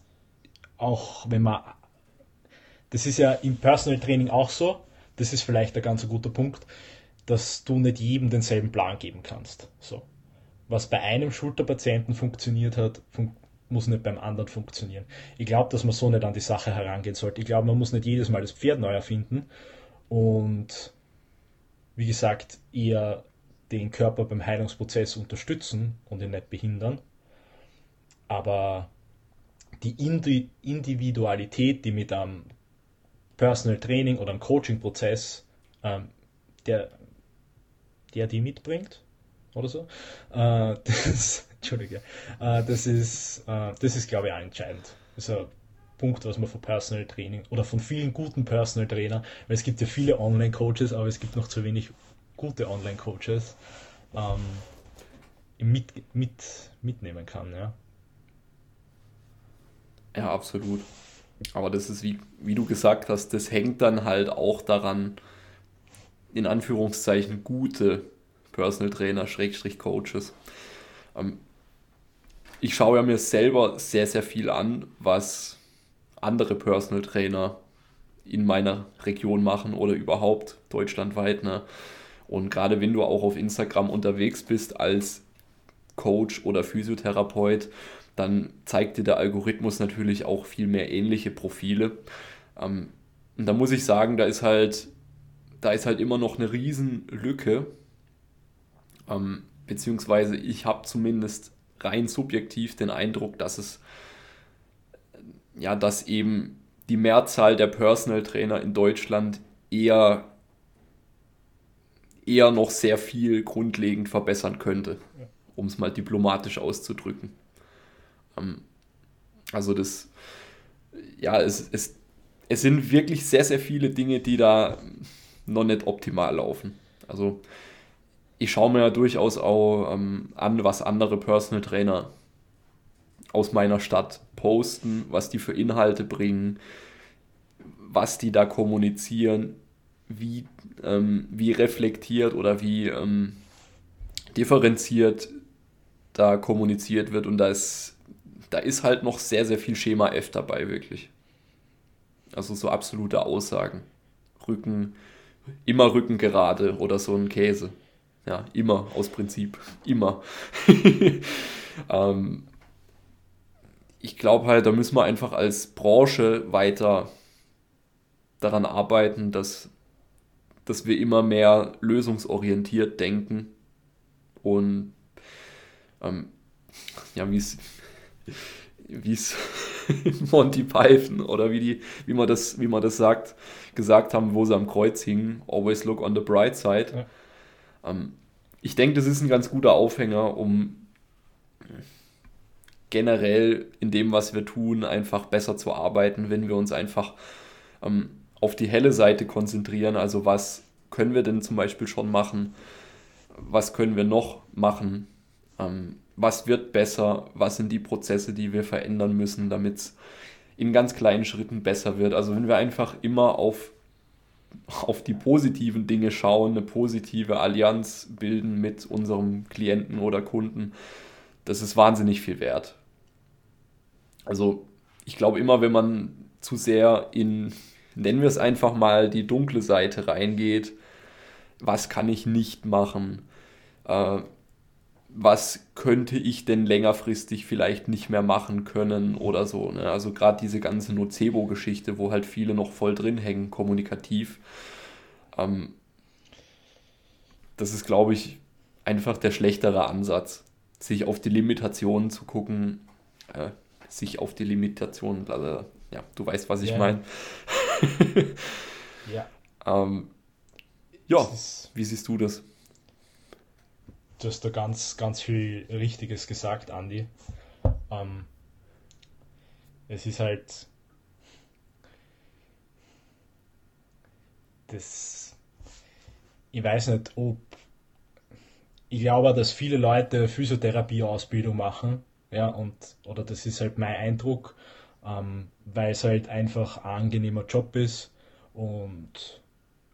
Speaker 2: auch wenn man, das ist ja im Personal Training auch so, das ist vielleicht ein ganz guter Punkt, dass du nicht jedem denselben Plan geben kannst. So. Was bei einem Schulterpatienten funktioniert hat, fun muss nicht beim anderen funktionieren. Ich glaube, dass man so nicht an die Sache herangehen sollte. Ich glaube, man muss nicht jedes Mal das Pferd neu erfinden und wie gesagt, eher den Körper beim Heilungsprozess unterstützen und ihn nicht behindern. Aber die Individualität, die mit einem Personal Training oder einem Coaching-Prozess, ähm, der, der die mitbringt, oder so, äh, das, Entschuldige, äh, das ist, äh, das ist, glaube ich, auch entscheidend. Das ist ein Punkt, was man von Personal Training oder von vielen guten Personal Trainern, weil es gibt ja viele Online-Coaches, aber es gibt noch zu wenig gute Online-Coaches, ähm, mit, mit, mitnehmen kann. Ja.
Speaker 1: Ja, absolut. Aber das ist, wie, wie du gesagt hast, das hängt dann halt auch daran, in Anführungszeichen gute Personal Trainer, Schrägstrich Coaches. Ähm, ich schaue ja mir selber sehr, sehr viel an, was andere Personal Trainer in meiner Region machen oder überhaupt deutschlandweit. Ne? Und gerade wenn du auch auf Instagram unterwegs bist als Coach oder Physiotherapeut, dann zeigt dir der Algorithmus natürlich auch viel mehr ähnliche Profile. Ähm, und da muss ich sagen, da ist halt, da ist halt immer noch eine Riesenlücke. Ähm, beziehungsweise ich habe zumindest rein subjektiv den Eindruck, dass es ja, dass eben die Mehrzahl der Personal Trainer in Deutschland eher eher noch sehr viel grundlegend verbessern könnte, um es mal diplomatisch auszudrücken. Ähm, also das, ja, es, es, es sind wirklich sehr, sehr viele Dinge, die da noch nicht optimal laufen. Also ich schaue mir ja durchaus auch ähm, an, was andere Personal Trainer aus meiner Stadt posten, was die für Inhalte bringen, was die da kommunizieren, wie, ähm, wie reflektiert oder wie ähm, differenziert da kommuniziert wird. Und da ist, da ist halt noch sehr, sehr viel Schema F dabei, wirklich. Also so absolute Aussagen. Rücken, immer Rücken gerade oder so ein Käse. Ja, immer aus Prinzip. Immer. ähm, ich glaube halt, da müssen wir einfach als Branche weiter daran arbeiten, dass, dass wir immer mehr lösungsorientiert denken und ähm, ja, wie es wie es Monty Python oder wie die, wie man das, wie man das sagt, gesagt haben, wo sie am Kreuz hingen, always look on the bright side. Ja. Ähm, ich denke, das ist ein ganz guter Aufhänger, um generell in dem, was wir tun, einfach besser zu arbeiten, wenn wir uns einfach ähm, auf die helle Seite konzentrieren. Also was können wir denn zum Beispiel schon machen? Was können wir noch machen? Ähm, was wird besser? Was sind die Prozesse, die wir verändern müssen, damit es in ganz kleinen Schritten besser wird? Also wenn wir einfach immer auf auf die positiven Dinge schauen, eine positive Allianz bilden mit unserem Klienten oder Kunden, das ist wahnsinnig viel wert. Also ich glaube immer, wenn man zu sehr in, nennen wir es einfach mal, die dunkle Seite reingeht, was kann ich nicht machen, äh, was könnte ich denn längerfristig vielleicht nicht mehr machen können oder so. Ne? Also gerade diese ganze Nocebo-Geschichte, wo halt viele noch voll drin hängen, kommunikativ. Ähm, das ist, glaube ich, einfach der schlechtere Ansatz, sich auf die Limitationen zu gucken, äh, sich auf die Limitationen, also, ja, du weißt, was ich yeah. meine. ja. Ähm, ja, wie siehst du das?
Speaker 2: Du hast da ganz, ganz viel Richtiges gesagt, Andi. Ähm, es ist halt das. Ich weiß nicht, ob. Ich glaube, dass viele Leute Physiotherapie-Ausbildung machen, ja, und, oder das ist halt mein Eindruck, ähm, weil es halt einfach ein angenehmer Job ist und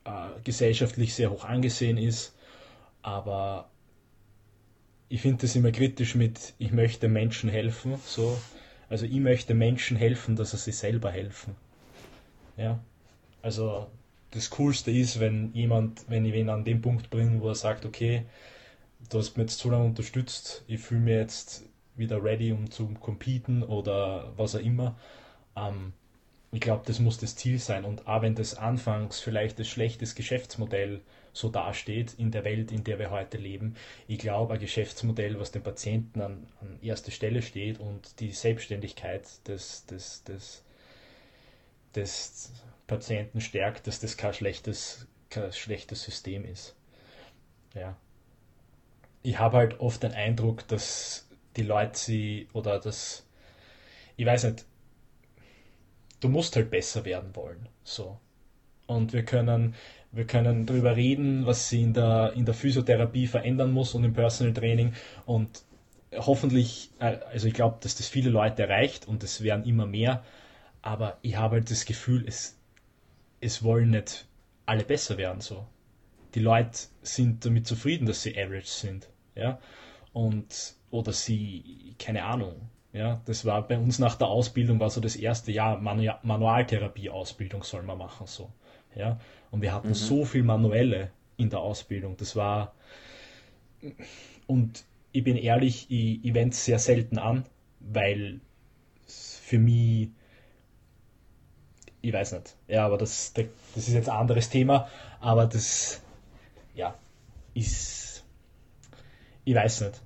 Speaker 2: äh, gesellschaftlich sehr hoch angesehen ist, aber ich finde das immer kritisch mit, ich möchte Menschen helfen, so. Also ich möchte Menschen helfen, dass sie sich selber helfen. Ja. Also das Coolste ist, wenn jemand, wenn ich ihn an dem Punkt bringe, wo er sagt, okay, du hast mich jetzt so lange unterstützt, ich fühle mich jetzt wieder ready, um zu competen oder was auch immer. Ähm, ich glaube, das muss das Ziel sein. Und auch wenn das anfangs vielleicht ein schlechtes Geschäftsmodell so dasteht in der Welt, in der wir heute leben. Ich glaube, ein Geschäftsmodell, was den Patienten an, an erster Stelle steht und die Selbstständigkeit des, des, des, des Patienten stärkt, dass das kein schlechtes, kein schlechtes System ist. Ja. Ich habe halt oft den Eindruck, dass die Leute sie oder das, ich weiß nicht, du musst halt besser werden wollen. So. Und wir können, wir können darüber reden, was sie in der, in der Physiotherapie verändern muss und im Personal Training. Und hoffentlich, äh, also ich glaube, dass das viele Leute erreicht und es werden immer mehr. Aber ich habe halt das Gefühl, es, es wollen nicht alle besser werden. So. Die Leute sind damit zufrieden, dass sie average sind. Ja? Und, oder sie, keine Ahnung. Ja, das war bei uns nach der Ausbildung, war so das erste Jahr Manu Manualtherapie-Ausbildung soll man machen. So. Ja? Und wir hatten mhm. so viel Manuelle in der Ausbildung. Das war. Und ich bin ehrlich, ich, ich wende es sehr selten an, weil für mich. Ich weiß nicht. Ja, aber das, das ist jetzt ein anderes Thema. Aber das. Ja, ist. Ich weiß nicht.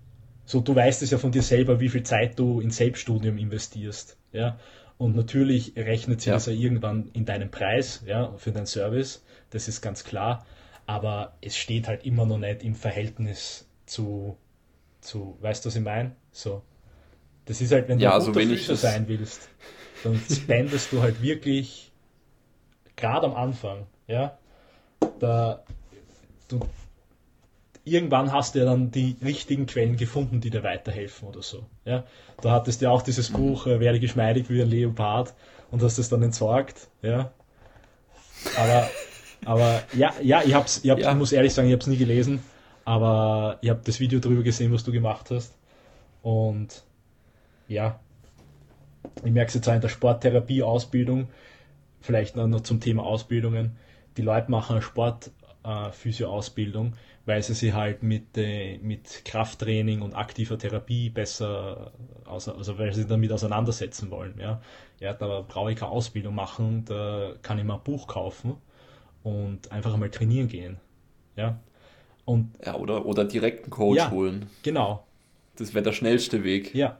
Speaker 2: so du weißt es ja von dir selber, wie viel Zeit du in Selbststudium investierst. Ja? Und natürlich rechnet sich ja. das ja irgendwann in deinem Preis ja, für deinen Service, das ist ganz klar. Aber es steht halt immer noch nicht im Verhältnis zu, zu weißt du, was ich meine? So. Das ist halt, wenn du ja, also guter Füßer sein willst, dann spendest du halt wirklich, gerade am Anfang, ja, da, du, irgendwann hast du ja dann die richtigen Quellen gefunden, die dir weiterhelfen oder so. Ja? Da hattest du ja auch dieses. Buch, äh, werde geschmeidig wie ein Leopard und hast es dann entsorgt. Ja? Aber, aber ja, ja, ich, hab's, ich, hab's, ja. ich muss ehrlich sagen, ich habe es nie gelesen, aber ich habe das Video darüber gesehen, was du gemacht hast. Und ja, ich merke es jetzt auch in der Sporttherapie-Ausbildung, vielleicht noch, noch zum Thema Ausbildungen. Die Leute machen eine Sportphysio-Ausbildung, äh, weil sie sich halt mit, äh, mit Krafttraining und aktiver Therapie besser, also, also weil sie damit auseinandersetzen wollen. Ja, ja da brauche ich keine Ausbildung machen, da kann ich mal ein Buch kaufen und einfach einmal trainieren gehen. Ja,
Speaker 1: und, ja oder, oder direkt einen Coach ja, holen.
Speaker 2: Genau.
Speaker 1: Das wäre der schnellste Weg.
Speaker 2: Ja.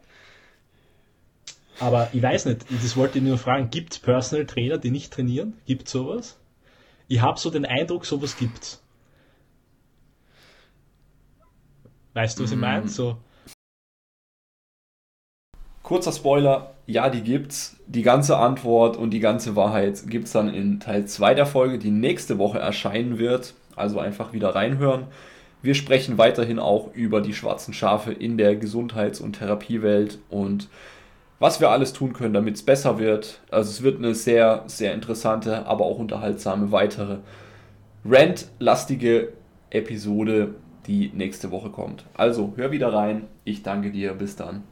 Speaker 2: Aber ich weiß nicht, das wollte ich nur fragen, gibt es Personal Trainer, die nicht trainieren? Gibt es sowas? Ich habe so den Eindruck, sowas gibt's. Weißt du, was ich meine? Mhm. So.
Speaker 1: Kurzer Spoiler, ja, die gibt's. Die ganze Antwort und die ganze Wahrheit gibt's dann in Teil 2 der Folge, die nächste Woche erscheinen wird. Also einfach wieder reinhören. Wir sprechen weiterhin auch über die schwarzen Schafe in der Gesundheits- und Therapiewelt und was wir alles tun können, damit es besser wird. Also es wird eine sehr, sehr interessante, aber auch unterhaltsame weitere Rant-lastige Episode die nächste Woche kommt. Also hör wieder rein. Ich danke dir. Bis dann.